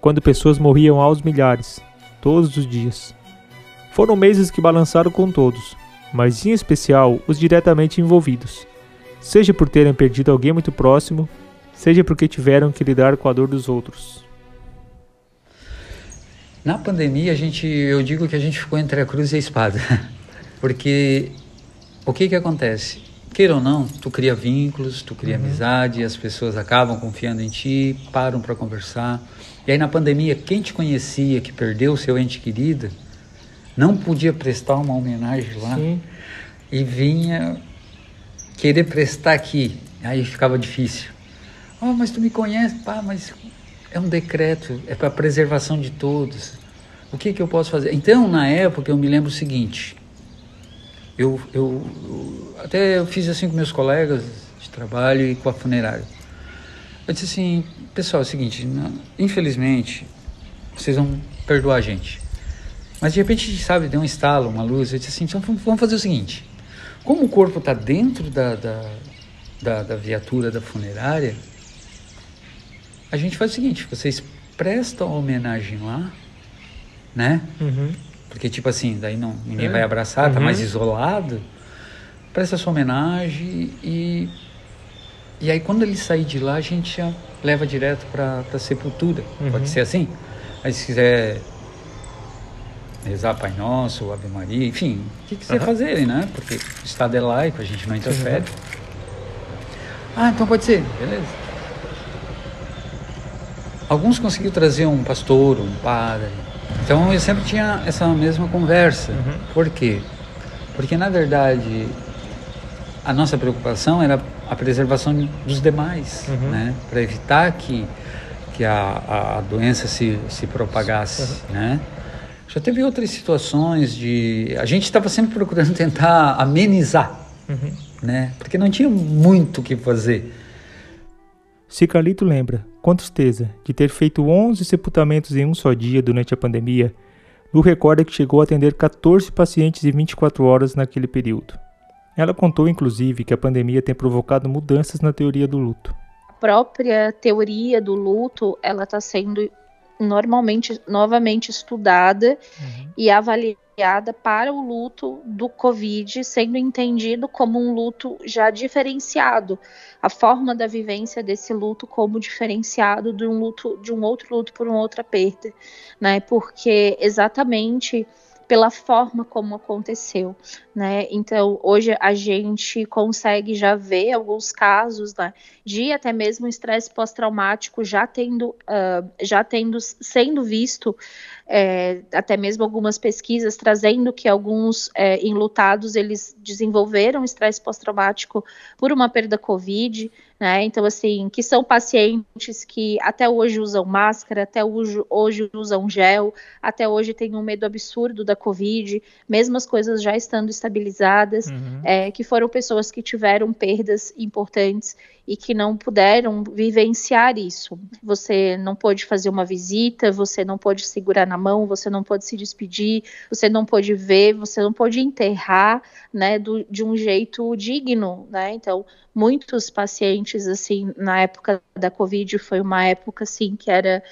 quando pessoas morriam aos milhares, todos os dias. Foram meses que balançaram com todos, mas em especial os diretamente envolvidos, seja por terem perdido alguém muito próximo, seja porque tiveram que lidar com a dor dos outros. Na pandemia, a gente, eu digo que a gente ficou entre a cruz e a espada. Porque o que que acontece? Queira ou não, tu cria vínculos, tu cria uhum. amizade, as pessoas acabam confiando em ti, param para conversar. E aí na pandemia, quem te conhecia, que perdeu o seu ente querido, não podia prestar uma homenagem lá Sim. e vinha querer prestar aqui. Aí ficava difícil. Oh, mas tu me conhece? Pá, mas é um decreto, é para preservação de todos. O que, que eu posso fazer? Então, na época, eu me lembro o seguinte: eu, eu, até eu fiz assim com meus colegas de trabalho e com a funerária. Eu disse assim, pessoal, é o seguinte, infelizmente, vocês vão perdoar a gente. Mas de repente, sabe, deu um estalo, uma luz. Eu disse assim, então vamos fazer o seguinte: como o corpo está dentro da, da, da, da viatura da funerária, a gente faz o seguinte: vocês prestam homenagem lá, né? Uhum. Porque, tipo assim, daí não, ninguém é. vai abraçar, tá uhum. tá mais isolado. Presta sua homenagem e. E aí, quando ele sair de lá, a gente já leva direto para a sepultura. Uhum. Pode ser assim? Aí, se quiser rezar Pai Nosso, Ave Maria, enfim, o que quiser uhum. fazerem, né? Porque o Estado é laico, a gente não interfere. Ah, então pode ser, beleza. Alguns conseguiram trazer um pastor, um padre, então eu sempre tinha essa mesma conversa. Uhum. Por quê? Porque na verdade a nossa preocupação era a preservação dos demais, uhum. né? Para evitar que, que a, a doença se, se propagasse, uhum. né? Já teve outras situações de... A gente estava sempre procurando tentar amenizar, uhum. né? Porque não tinha muito o que fazer. Cicalito lembra, com tristeza, de ter feito 11 sepultamentos em um só dia durante a pandemia. Lu recorda que chegou a atender 14 pacientes em 24 horas naquele período. Ela contou, inclusive, que a pandemia tem provocado mudanças na teoria do luto. A própria teoria do luto, ela está sendo normalmente novamente estudada uhum. e avaliada para o luto do Covid, sendo entendido como um luto já diferenciado, a forma da vivência desse luto como diferenciado de um luto de um outro luto por uma outra perda, né? Porque exatamente pela forma como aconteceu, né? Então, hoje a gente consegue já ver alguns casos né, de até mesmo estresse pós-traumático já tendo, uh, já tendo sendo visto é, até mesmo algumas pesquisas trazendo que alguns é, enlutados eles desenvolveram estresse pós-traumático por uma perda COVID, né? Então, assim, que são pacientes que até hoje usam máscara, até hoje, hoje usam gel, até hoje têm um medo absurdo da Covid, mesmo as coisas já estando estabilizadas, uhum. é, que foram pessoas que tiveram perdas importantes e que não puderam vivenciar isso. Você não pôde fazer uma visita, você não pôde segurar na mão, você não pôde se despedir, você não pôde ver, você não pôde enterrar, né, do, de um jeito digno, né? Então, muitos pacientes, assim, na época da Covid, foi uma época, assim, que era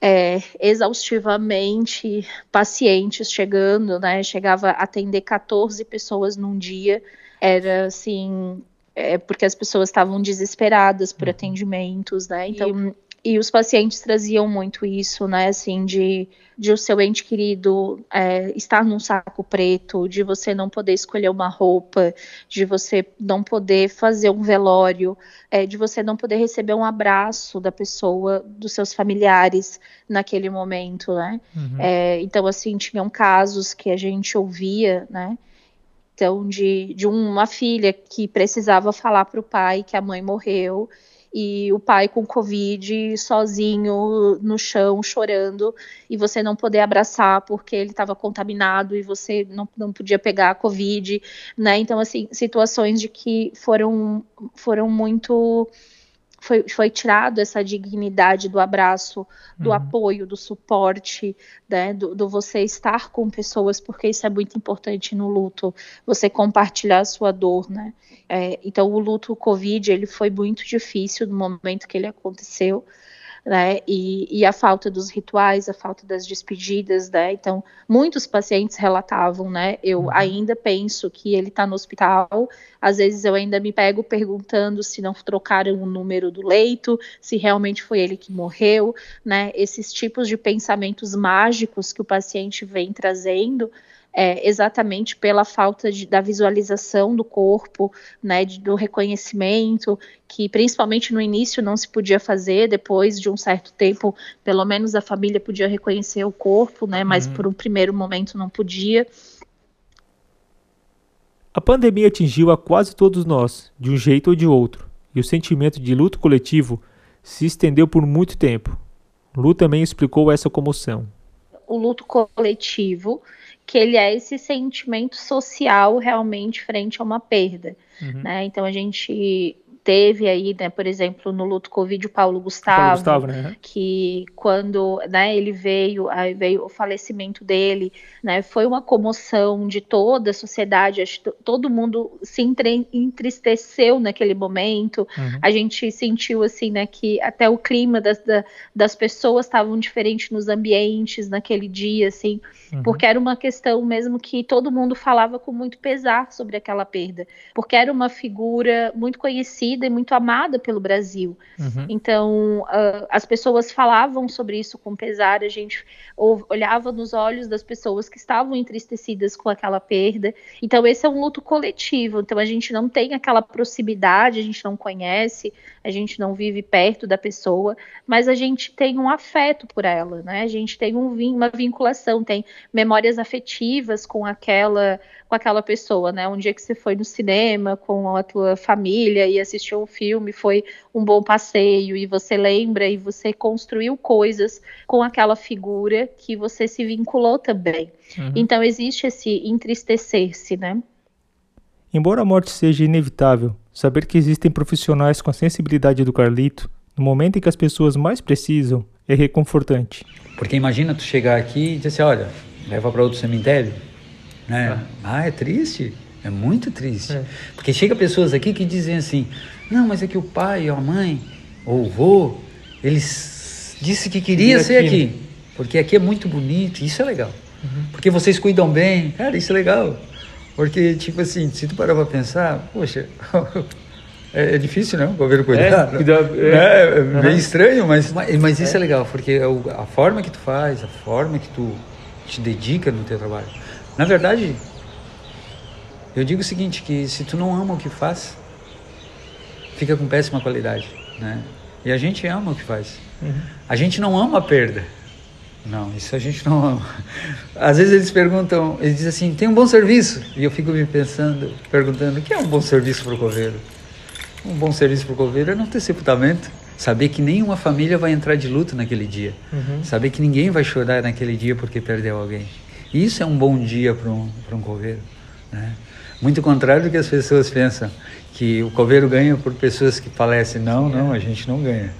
é, exaustivamente pacientes chegando, né? Chegava a atender 14 pessoas num dia. Era assim, é, porque as pessoas estavam desesperadas por uhum. atendimentos, né? Então, e, os pacientes traziam muito isso, né? Assim, de, de o seu ente querido é, estar num saco preto, de você não poder escolher uma roupa, de você não poder fazer um velório, é, de você não poder receber um abraço da pessoa, dos seus familiares naquele momento, né? Uhum. É, então, assim, tinham casos que a gente ouvia, né? Então, de, de uma filha que precisava falar para o pai que a mãe morreu e o pai com Covid sozinho no chão, chorando, e você não poder abraçar porque ele estava contaminado e você não, não podia pegar a Covid, né? Então, assim, situações de que foram, foram muito foi, foi tirado essa dignidade do abraço, do uhum. apoio, do suporte, né, do, do, você estar com pessoas, porque isso é muito importante no luto, você compartilhar a sua dor, né? É, então o luto o Covid ele foi muito difícil no momento que ele aconteceu, né? E, e, a falta dos rituais, a falta das despedidas, né? Então, muitos pacientes relatavam, né? Eu uhum. ainda penso que ele está no hospital. Às vezes eu ainda me pego perguntando se não trocaram o número do leito, se realmente foi ele que morreu, né? Esses tipos de pensamentos mágicos que o paciente vem trazendo é, exatamente pela falta de, da visualização do corpo, né, de, do reconhecimento, que principalmente no início não se podia fazer, depois de um certo tempo, pelo menos a família podia reconhecer o corpo, né, mas uhum. por um primeiro momento não podia. A pandemia atingiu a quase todos nós, de um jeito ou de outro, e o sentimento de luto coletivo se estendeu por muito tempo. Lu também explicou essa comoção. O luto coletivo que ele é esse sentimento social realmente frente a uma perda. Uhum. Né? Então a gente teve aí, né, por exemplo, no luto Covid, o Paulo Gustavo, Paulo Gustavo né? que quando né, ele veio, aí veio o falecimento dele, né, foi uma comoção de toda a sociedade, todo mundo se entristeceu naquele momento, uhum. a gente sentiu assim, né, que até o clima das, das pessoas estavam diferente nos ambientes naquele dia, assim, uhum. porque era uma questão mesmo que todo mundo falava com muito pesar sobre aquela perda, porque era uma figura muito conhecida conhecida e muito amada pelo Brasil. Uhum. Então, uh, as pessoas falavam sobre isso com pesar, a gente olhava nos olhos das pessoas que estavam entristecidas com aquela perda. Então, esse é um luto coletivo. Então, a gente não tem aquela proximidade, a gente não conhece, a gente não vive perto da pessoa, mas a gente tem um afeto por ela, né? A gente tem um, uma vinculação, tem memórias afetivas com aquela com aquela pessoa, né? Um dia que você foi no cinema com a tua família e assistiu um filme, foi um bom passeio e você lembra e você construiu coisas com aquela figura que você se vinculou também. Uhum. Então existe esse entristecer-se, né? Embora a morte seja inevitável, saber que existem profissionais com a sensibilidade do Carlito no momento em que as pessoas mais precisam é reconfortante. Porque imagina tu chegar aqui e dizer assim, olha, leva para outro cemitério né? Ah. ah, é triste? É muito triste. É. Porque chega pessoas aqui que dizem assim: não, mas é que o pai ou a mãe ou o vô, eles disse que queria ser aqui. aqui. Porque aqui é muito bonito, isso é legal. Uhum. Porque vocês cuidam bem, cara, isso é legal. Porque, tipo assim, se tu parar pra pensar, poxa, é, é, difícil, não? O governo cuidar. É, cuidar, é, é, é uhum. bem estranho, mas, mas, mas isso é. é legal, porque a forma que tu faz, a forma que tu te dedica no teu trabalho. Na verdade, eu digo o seguinte, que se tu não ama o que faz, fica com péssima qualidade, né? E a gente ama o que faz. Uhum. A gente não ama a perda. Não, isso a gente não ama. Às vezes eles perguntam, eles dizem assim, tem um bom serviço? E eu fico me pensando, perguntando, o que é um bom serviço para o coveiro? Um bom serviço para o coveiro é não ter sepultamento. Saber que nenhuma família vai entrar de luto naquele dia. Uhum. Saber que ninguém vai chorar naquele dia porque perdeu alguém. Isso é um bom dia para um, um coveiro. Né? Muito contrário do que as pessoas pensam, que o coveiro ganha por pessoas que falecem. Não, não, a gente não ganha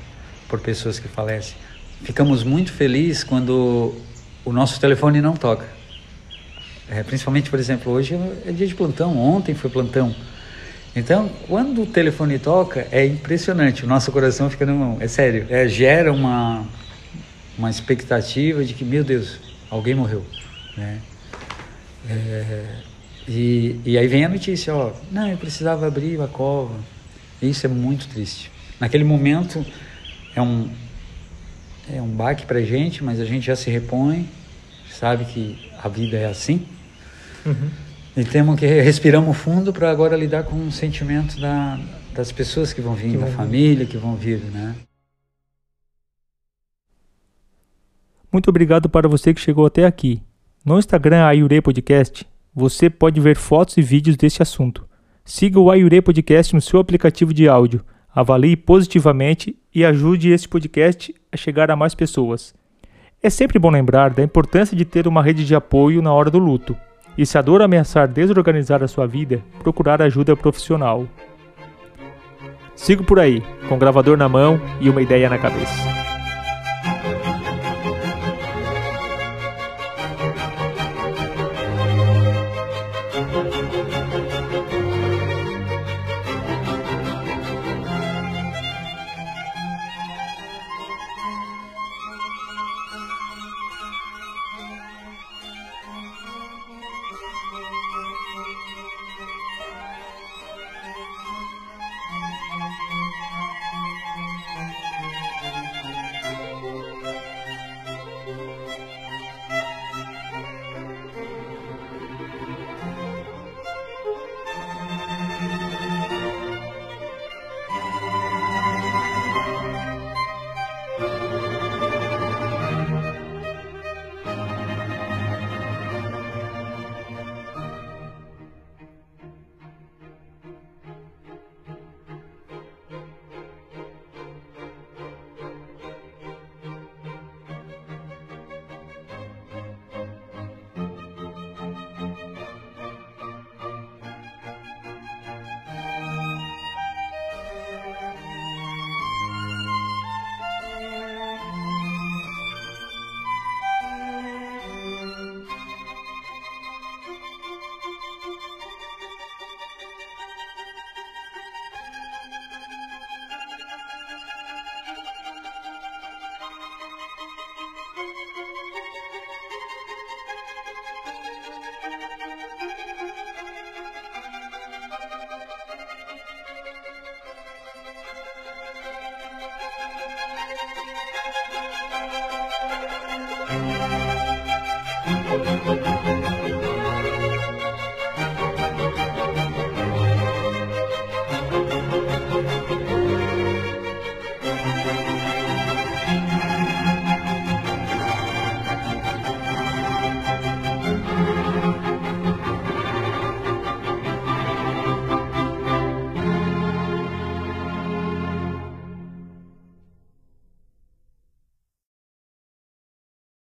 por pessoas que falecem. Ficamos muito felizes quando o nosso telefone não toca. É, principalmente, por exemplo, hoje é dia de plantão, ontem foi plantão. Então, quando o telefone toca, é impressionante, o nosso coração fica no mão, é sério, é, gera uma, uma expectativa de que, meu Deus, alguém morreu. Né? É, e, e aí vem a notícia, ó, não, eu precisava abrir a cova. Isso é muito triste. Naquele momento é um é um baque pra gente, mas a gente já se repõe, sabe que a vida é assim. Uhum. E temos que respiramos fundo para agora lidar com o sentimento da, das pessoas que vão vir, que da família que vão vir, né? Muito obrigado para você que chegou até aqui. No Instagram Ayure Podcast, você pode ver fotos e vídeos desse assunto. Siga o Ayure Podcast no seu aplicativo de áudio, avalie positivamente e ajude esse podcast a chegar a mais pessoas. É sempre bom lembrar da importância de ter uma rede de apoio na hora do luto. E se a dor ameaçar desorganizar a sua vida, procurar ajuda profissional. Sigo por aí, com o gravador na mão e uma ideia na cabeça.